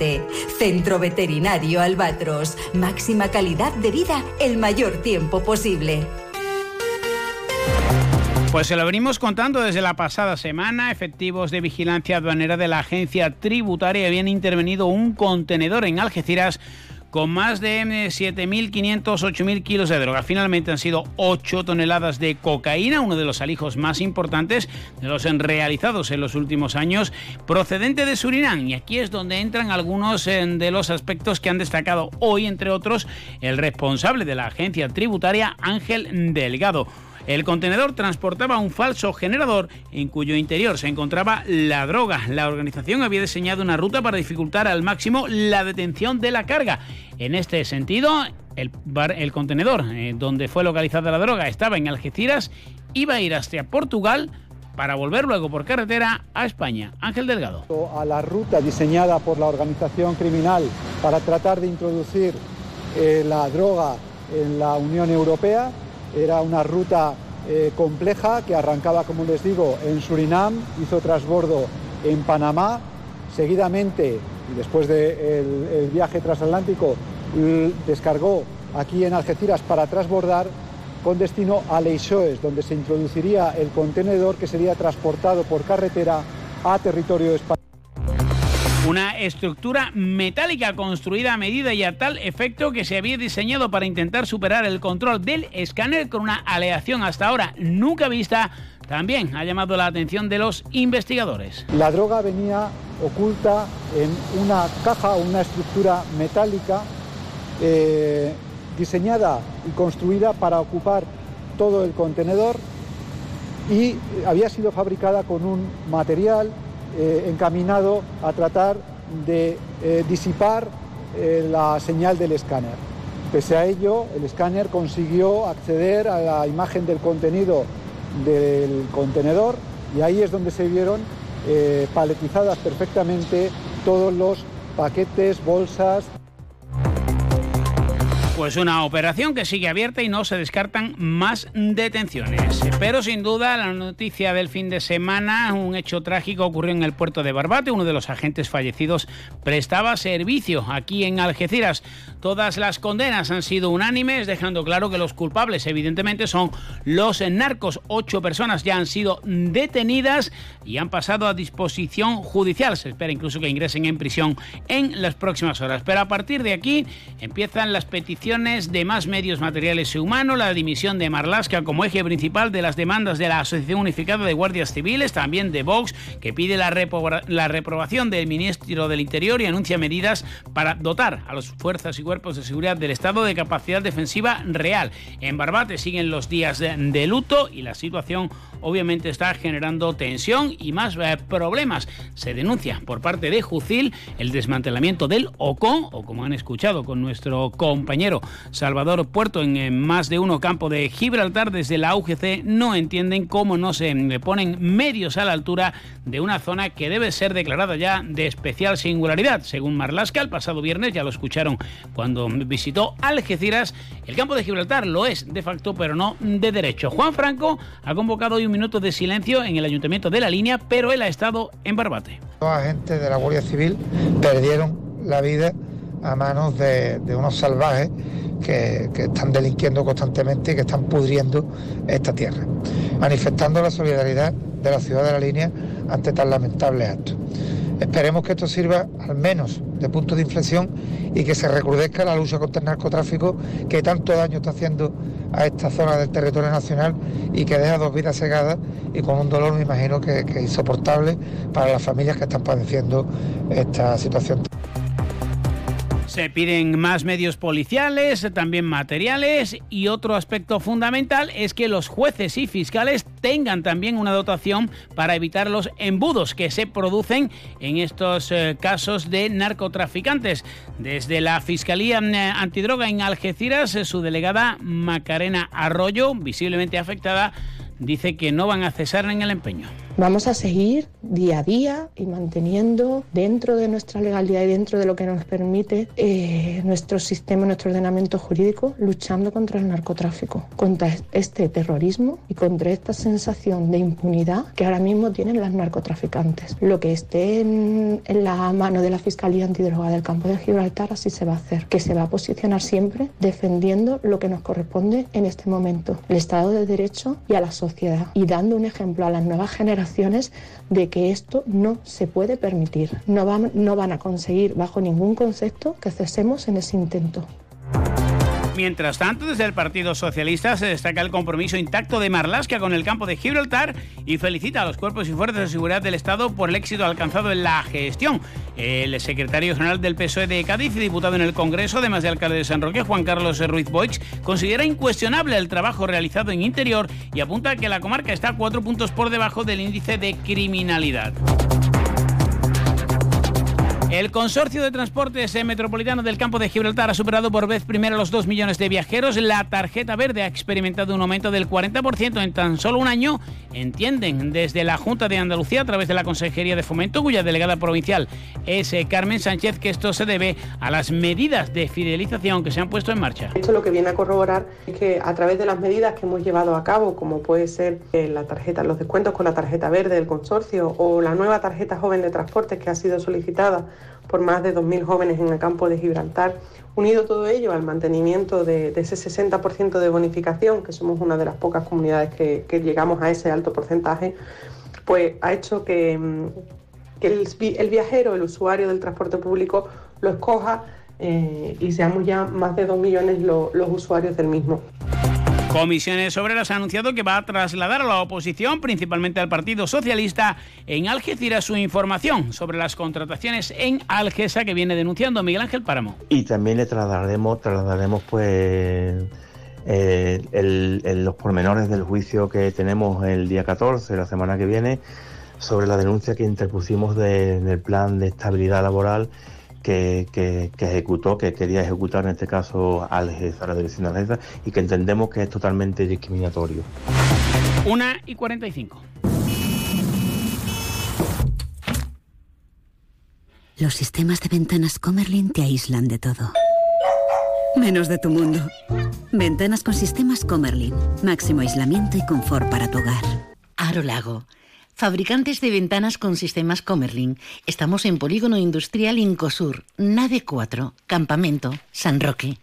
Speaker 38: 171407 Centro Veterinario Albatros. Máxima calidad de vida el mayor tiempo posible.
Speaker 6: Pues se lo venimos contando desde la pasada semana. Efectivos de vigilancia aduanera de la agencia tributaria habían intervenido un contenedor en Algeciras con más de 7.500, 8.000 kilos de droga. Finalmente han sido 8 toneladas de cocaína, uno de los alijos más importantes de los realizados en los últimos años, procedente de Surinam. Y aquí es donde entran algunos eh, de los aspectos que han destacado hoy, entre otros, el responsable de la agencia tributaria, Ángel Delgado. El contenedor transportaba un falso generador en cuyo interior se encontraba la droga. La organización había diseñado una ruta para dificultar al máximo la detención de la carga. En este sentido, el, contenedor eh, donde fue localizada la droga estaba en Algeciras, iba a ir hasta Portugal para volver luego por carretera a España. Ángel Delgado.
Speaker 39: A la ruta diseñada por la organización criminal para tratar de introducir eh, la droga en la Unión Europea. Era una ruta eh, compleja que arrancaba, como les digo, en Surinam, hizo trasbordo en Panamá, seguidamente, y después del viaje transatlántico, descargó aquí en Algeciras para trasbordar con destino a Leixoes, donde se introduciría el contenedor que sería transportado por carretera a territorio español.
Speaker 6: Una estructura metálica construida a medida y a tal efecto que se había diseñado para intentar superar el control del escáner con una aleación hasta ahora nunca vista, también ha llamado la atención de los investigadores.
Speaker 39: La droga venía oculta en una caja una estructura metálica eh, diseñada y construida para ocupar todo el contenedor y había sido fabricada con un material eh, encaminado a tratar de eh, disipar eh, la señal del escáner. Pese a ello, el escáner consiguió acceder a la imagen del contenido del contenedor y ahí es donde se vieron paletizadas perfectamente todos los paquetes, bolsas.
Speaker 6: Pues una operación que sigue abierta y no se descartan más detenciones. Pero sin duda la noticia del fin de semana, un hecho trágico ocurrió en el puerto de Barbate. Uno de los agentes fallecidos prestaba servicio aquí en Algeciras. Todas las condenas han sido unánimes, dejando claro que los culpables evidentemente son los narcos. Ocho personas ya han sido detenidas y han pasado a disposición judicial. Se espera incluso que ingresen en prisión en las próximas horas. Pero a partir de aquí empiezan las peticiones de más medios materiales y humanos, la dimisión de Marlasca como eje principal de las demandas de la Asociación Unificada de Guardias Civiles, también de Vox, que pide la, reprobación del ministro del Interior y anuncia medidas para dotar a las fuerzas y cuerpos de seguridad del Estado de capacidad defensiva real. En Barbate siguen los días de, luto y la situación obviamente está generando tensión y más eh, problemas. Se denuncia por parte de Jucil el desmantelamiento del OCO, o como han escuchado con nuestro compañero Salvador Puerto en más de uno campo de Gibraltar desde la UGC no entienden cómo no se ponen medios a la altura de una zona que debe ser declarada ya de especial singularidad. Según Marlasca, el pasado viernes, ya lo escucharon cuando visitó Algeciras, el campo de Gibraltar lo es de facto, pero no de derecho. Juan Franco ha convocado hoy un minuto de silencio en el ayuntamiento de la línea, pero él ha estado en Barbate.
Speaker 39: Los agentes de la Guardia Civil perdieron la vida a manos de, unos salvajes que, están delinquiendo constantemente y que están pudriendo esta tierra, manifestando la solidaridad de la ciudad de la línea ante tan lamentable acto. Esperemos que esto sirva al menos de punto de inflexión y que se recrudezca la lucha contra el narcotráfico que tanto daño está haciendo a esta zona del territorio nacional y que deja dos vidas cegadas y con un dolor me imagino que, que insoportable para las familias que están padeciendo esta situación.
Speaker 6: Se piden más medios policiales, también materiales y otro aspecto fundamental es que los jueces y fiscales tengan también una dotación para evitar los embudos que se producen en estos eh, casos de narcotraficantes. Desde la Fiscalía eh, Antidroga en Algeciras, eh, su delegada Macarena Arroyo, visiblemente afectada, dice que no van a cesar en el empeño.
Speaker 40: Vamos a seguir día a día y manteniendo dentro de nuestra legalidad y dentro de lo que nos permite eh, nuestro sistema, nuestro ordenamiento jurídico, luchando contra el narcotráfico, contra este terrorismo y contra esta sensación de impunidad que ahora mismo tienen las narcotraficantes. Lo que esté en, en la mano de la Fiscalía Antidroga del campo de Gibraltar así se va a hacer, que se va a posicionar siempre defendiendo lo que nos corresponde en este momento, el Estado de Derecho y a la sociedad, y dando un ejemplo a las nuevas generaciones de que esto no se puede permitir. No van, no van a conseguir bajo ningún concepto que cesemos en ese intento.
Speaker 6: Mientras tanto, desde el Partido Socialista se destaca el compromiso intacto de Marlasca con el campo de Gibraltar y felicita a los cuerpos y fuerzas de seguridad del Estado por el éxito alcanzado en la gestión. El secretario general del PSOE de Cádiz y diputado en el Congreso, además de alcalde de San Roque, Juan Carlos Ruiz Boix, considera incuestionable el trabajo realizado en interior y apunta que la comarca está cuatro puntos por debajo del índice de criminalidad. El consorcio de transportes metropolitano del campo de Gibraltar ha superado por vez primera los 2 millones de viajeros. La tarjeta verde ha experimentado un aumento del 40% en tan solo un año. Entienden desde la Junta de Andalucía a través de la Consejería de Fomento, cuya delegada provincial es eh, Carmen Sánchez, que esto se debe a las medidas de fidelización que se han puesto en marcha.
Speaker 41: Esto lo que viene a corroborar es que a través de las medidas que hemos llevado a cabo, como puede ser eh, la tarjeta, los descuentos con la tarjeta verde del consorcio o la nueva tarjeta joven de transportes que ha sido solicitada por más de 2.000 jóvenes en el campo de Gibraltar. Unido todo ello al mantenimiento de, ese 60% de bonificación, que somos una de las pocas comunidades que, llegamos a ese alto porcentaje, pues ha hecho que, mm, el, viajero, el usuario del transporte público, lo escoja eh, y seamos ya más de 2 millones los usuarios del mismo.
Speaker 6: Comisiones Obreras ha anunciado que va a trasladar a la oposición, principalmente al Partido Socialista, en Algeciras su información sobre las contrataciones en Algesa que viene denunciando Miguel Ángel Páramo.
Speaker 42: Y también le trasladaremos, trasladaremos pues eh, los pormenores del juicio que tenemos el día 14, la semana que viene, sobre la denuncia que interpusimos del plan de estabilidad laboral que, ejecutó, que quería ejecutar en este caso al a la dirección de y que entendemos que es totalmente discriminatorio.
Speaker 6: Una y 45.
Speaker 43: Los sistemas de ventanas Comerlin te aíslan de todo. Menos de tu mundo. Ventanas con sistemas Comerlin. Máximo aislamiento y confort para tu hogar.
Speaker 44: Aro Lago Fabricantes de ventanas con sistemas Comerlin. Estamos en Polígono Industrial Incosur, Nave 4, Campamento, San Roque.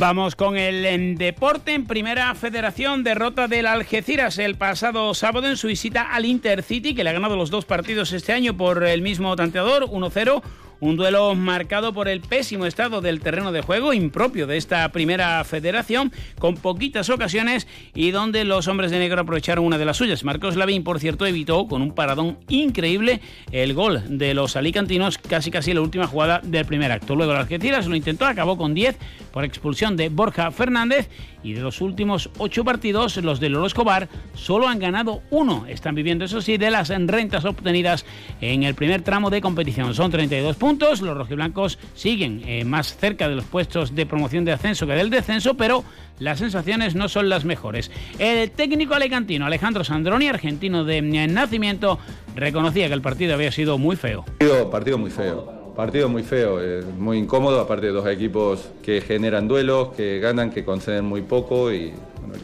Speaker 6: Vamos con el deporte en primera federación, derrota del Algeciras el pasado sábado en su visita al Intercity, que le ha ganado los dos partidos este año por el mismo tanteador, 1-0. Un duelo marcado por el pésimo estado del terreno de juego, impropio de esta primera federación, con poquitas ocasiones y donde los hombres de negro aprovecharon una de las suyas. Marcos Lavín, por cierto, evitó con un paradón increíble el gol de los alicantinos, casi casi la última jugada del primer acto. Luego el Algeciras lo intentó, acabó con 10 por expulsión de Borja Fernández y de los últimos ocho partidos, los de Lolo Escobar solo han ganado uno. Están viviendo, eso sí, de las rentas obtenidas en el primer tramo de competición. Son 32 puntos los rojiblancos siguen eh, más cerca de los puestos de promoción de ascenso que del descenso, pero las sensaciones no son las mejores. El técnico alecantino Alejandro Sandroni, argentino de nacimiento, reconocía que el partido había sido muy feo.
Speaker 45: Partido muy feo. Partido muy feo, muy incómodo, aparte de dos equipos que generan duelos, que ganan, que conceden muy poco y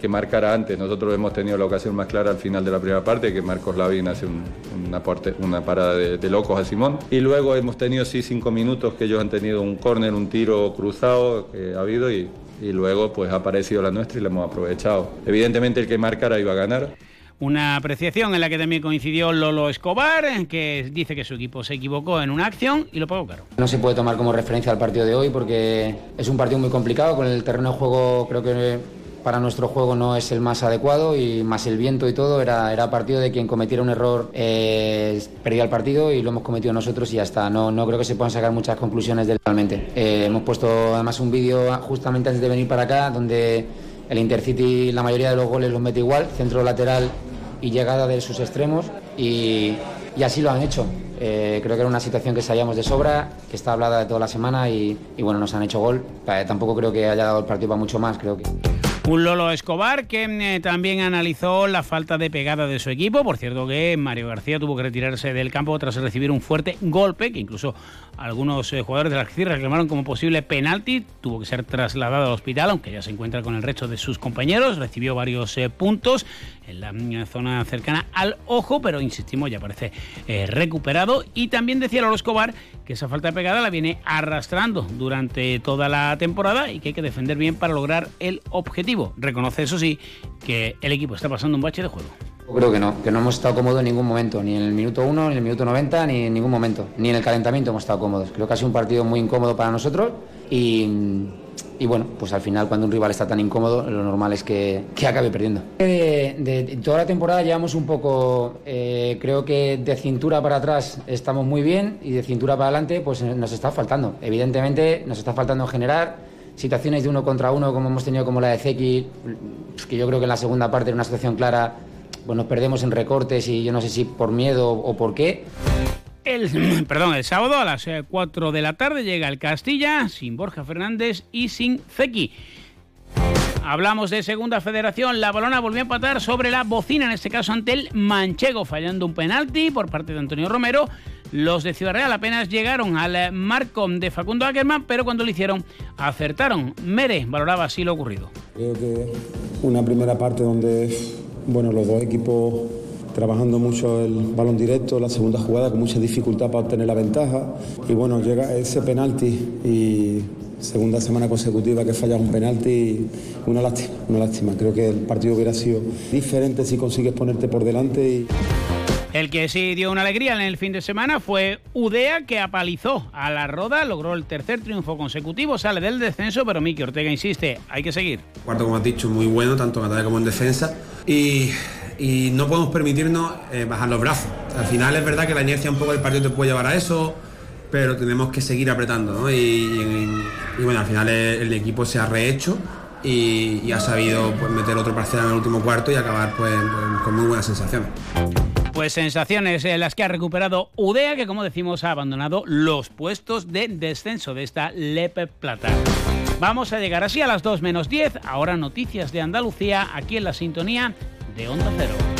Speaker 45: que marcara antes. Nosotros hemos tenido la ocasión más clara al final de la primera parte, que Marcos Lavín hace una, una parada de, locos a Simón. Y luego hemos tenido sí cinco minutos que ellos han tenido un córner, un tiro cruzado que ha habido y, y luego pues ha aparecido la nuestra y la hemos aprovechado. Evidentemente el que marcara iba a ganar.
Speaker 6: Una apreciación en la que también coincidió Lolo Escobar, que dice que su equipo se equivocó en una acción y lo pagó caro.
Speaker 46: No se puede tomar como referencia al partido de hoy porque es un partido muy complicado, con el terreno de juego creo que para nuestro juego no es el más adecuado y más el viento y todo, era, era partido de quien cometiera un error eh, perdía el partido y lo hemos cometido nosotros y ya está. No, no creo que se puedan sacar muchas conclusiones del realmente. Eh, hemos puesto además un vídeo justamente antes de venir para acá donde el Intercity la mayoría de los goles los mete igual, centro lateral y llegada de sus extremos y, así lo han hecho. Eh, creo que era una situación que sabíamos de sobra, que está hablada de toda la semana y, bueno, nos han hecho gol. tampoco creo que haya dado el partido para mucho más, creo que.
Speaker 6: Un Lolo Escobar que eh, también analizó la falta de pegada de su equipo. Por cierto que Mario García tuvo que retirarse del campo tras recibir un fuerte golpe que incluso algunos eh, jugadores de la reclamaron como posible penalti. Tuvo que ser trasladado al hospital, aunque ya se encuentra con el resto de sus compañeros. Recibió varios eh, puntos en la mm, zona cercana al ojo, pero insistimos, ya parece recuperado. Y también decía Lolo Escobar que esa falta de pegada la viene arrastrando durante toda la temporada y que hay que defender bien para lograr el objetivo. Reconoce, eso sí, que el equipo está pasando un bache de juego.
Speaker 46: Creo que no, que no hemos estado cómodos en ningún momento, ni en el minuto 1, ni en el minuto 90, ni en ningún momento, ni en el calentamiento hemos estado cómodos. Creo que ha sido un partido muy incómodo para nosotros y, y bueno, pues al final cuando un rival está tan incómodo, lo normal es que, que acabe perdiendo. De, de- toda la temporada llevamos un poco, eh, creo que de cintura para atrás estamos muy bien y de cintura para adelante pues eh, nos está faltando. Evidentemente nos está faltando generar situaciones de uno contra uno como hemos tenido como la de Zeki, que yo creo que en la segunda parte era una situación clara, pues nos perdemos en recortes y yo no sé si por miedo o por qué.
Speaker 6: El, perdón, el sábado a las eh, 4 de la tarde llega el Castilla sin Borja Fernández y sin Zeki. Hablamos de segunda federación. La balona volvió a empatar sobre la bocina, en este caso ante el Manchego, fallando un penalti por parte de Antonio Romero. Los de Ciudad Real apenas llegaron al eh, marco de Facundo Ackerman, pero cuando lo hicieron acertaron. Mere valoraba así lo ocurrido.
Speaker 47: Creo que una primera parte donde bueno, los dos equipos trabajando mucho el balón directo, la segunda jugada con mucha dificultad para obtener la ventaja y bueno, llega ese penalti y segunda semana consecutiva que falla un penalti una lástima, una lástima. Creo que el partido hubiera sido diferente si consigues ponerte por delante y
Speaker 6: El que sí dio una alegría en el fin de semana fue Udea, que apalizó a la Roda, logró el tercer triunfo consecutivo, sale del descenso, pero Miki Ortega insiste, hay que seguir.
Speaker 48: Cuarto, como has dicho, muy bueno, tanto en ataque como en defensa. Y, y no podemos permitirnos eh, bajar los brazos. Al final es verdad que la inercia un poco del partido te puede llevar a eso, pero tenemos que seguir apretando. ¿no? Y, y- y bueno, al final el, equipo se ha rehecho y, y ha sabido pues, meter otro parcial en el último cuarto y acabar pues, pues, con muy buenas sensaciones.
Speaker 6: Pues sensaciones en las que ha recuperado Udea, que como decimos ha abandonado los puestos de descenso de esta Lepe Plata. Vamos a llegar así a las 2 menos 10, ahora noticias de Andalucía, aquí en la sintonía de Onda Cero.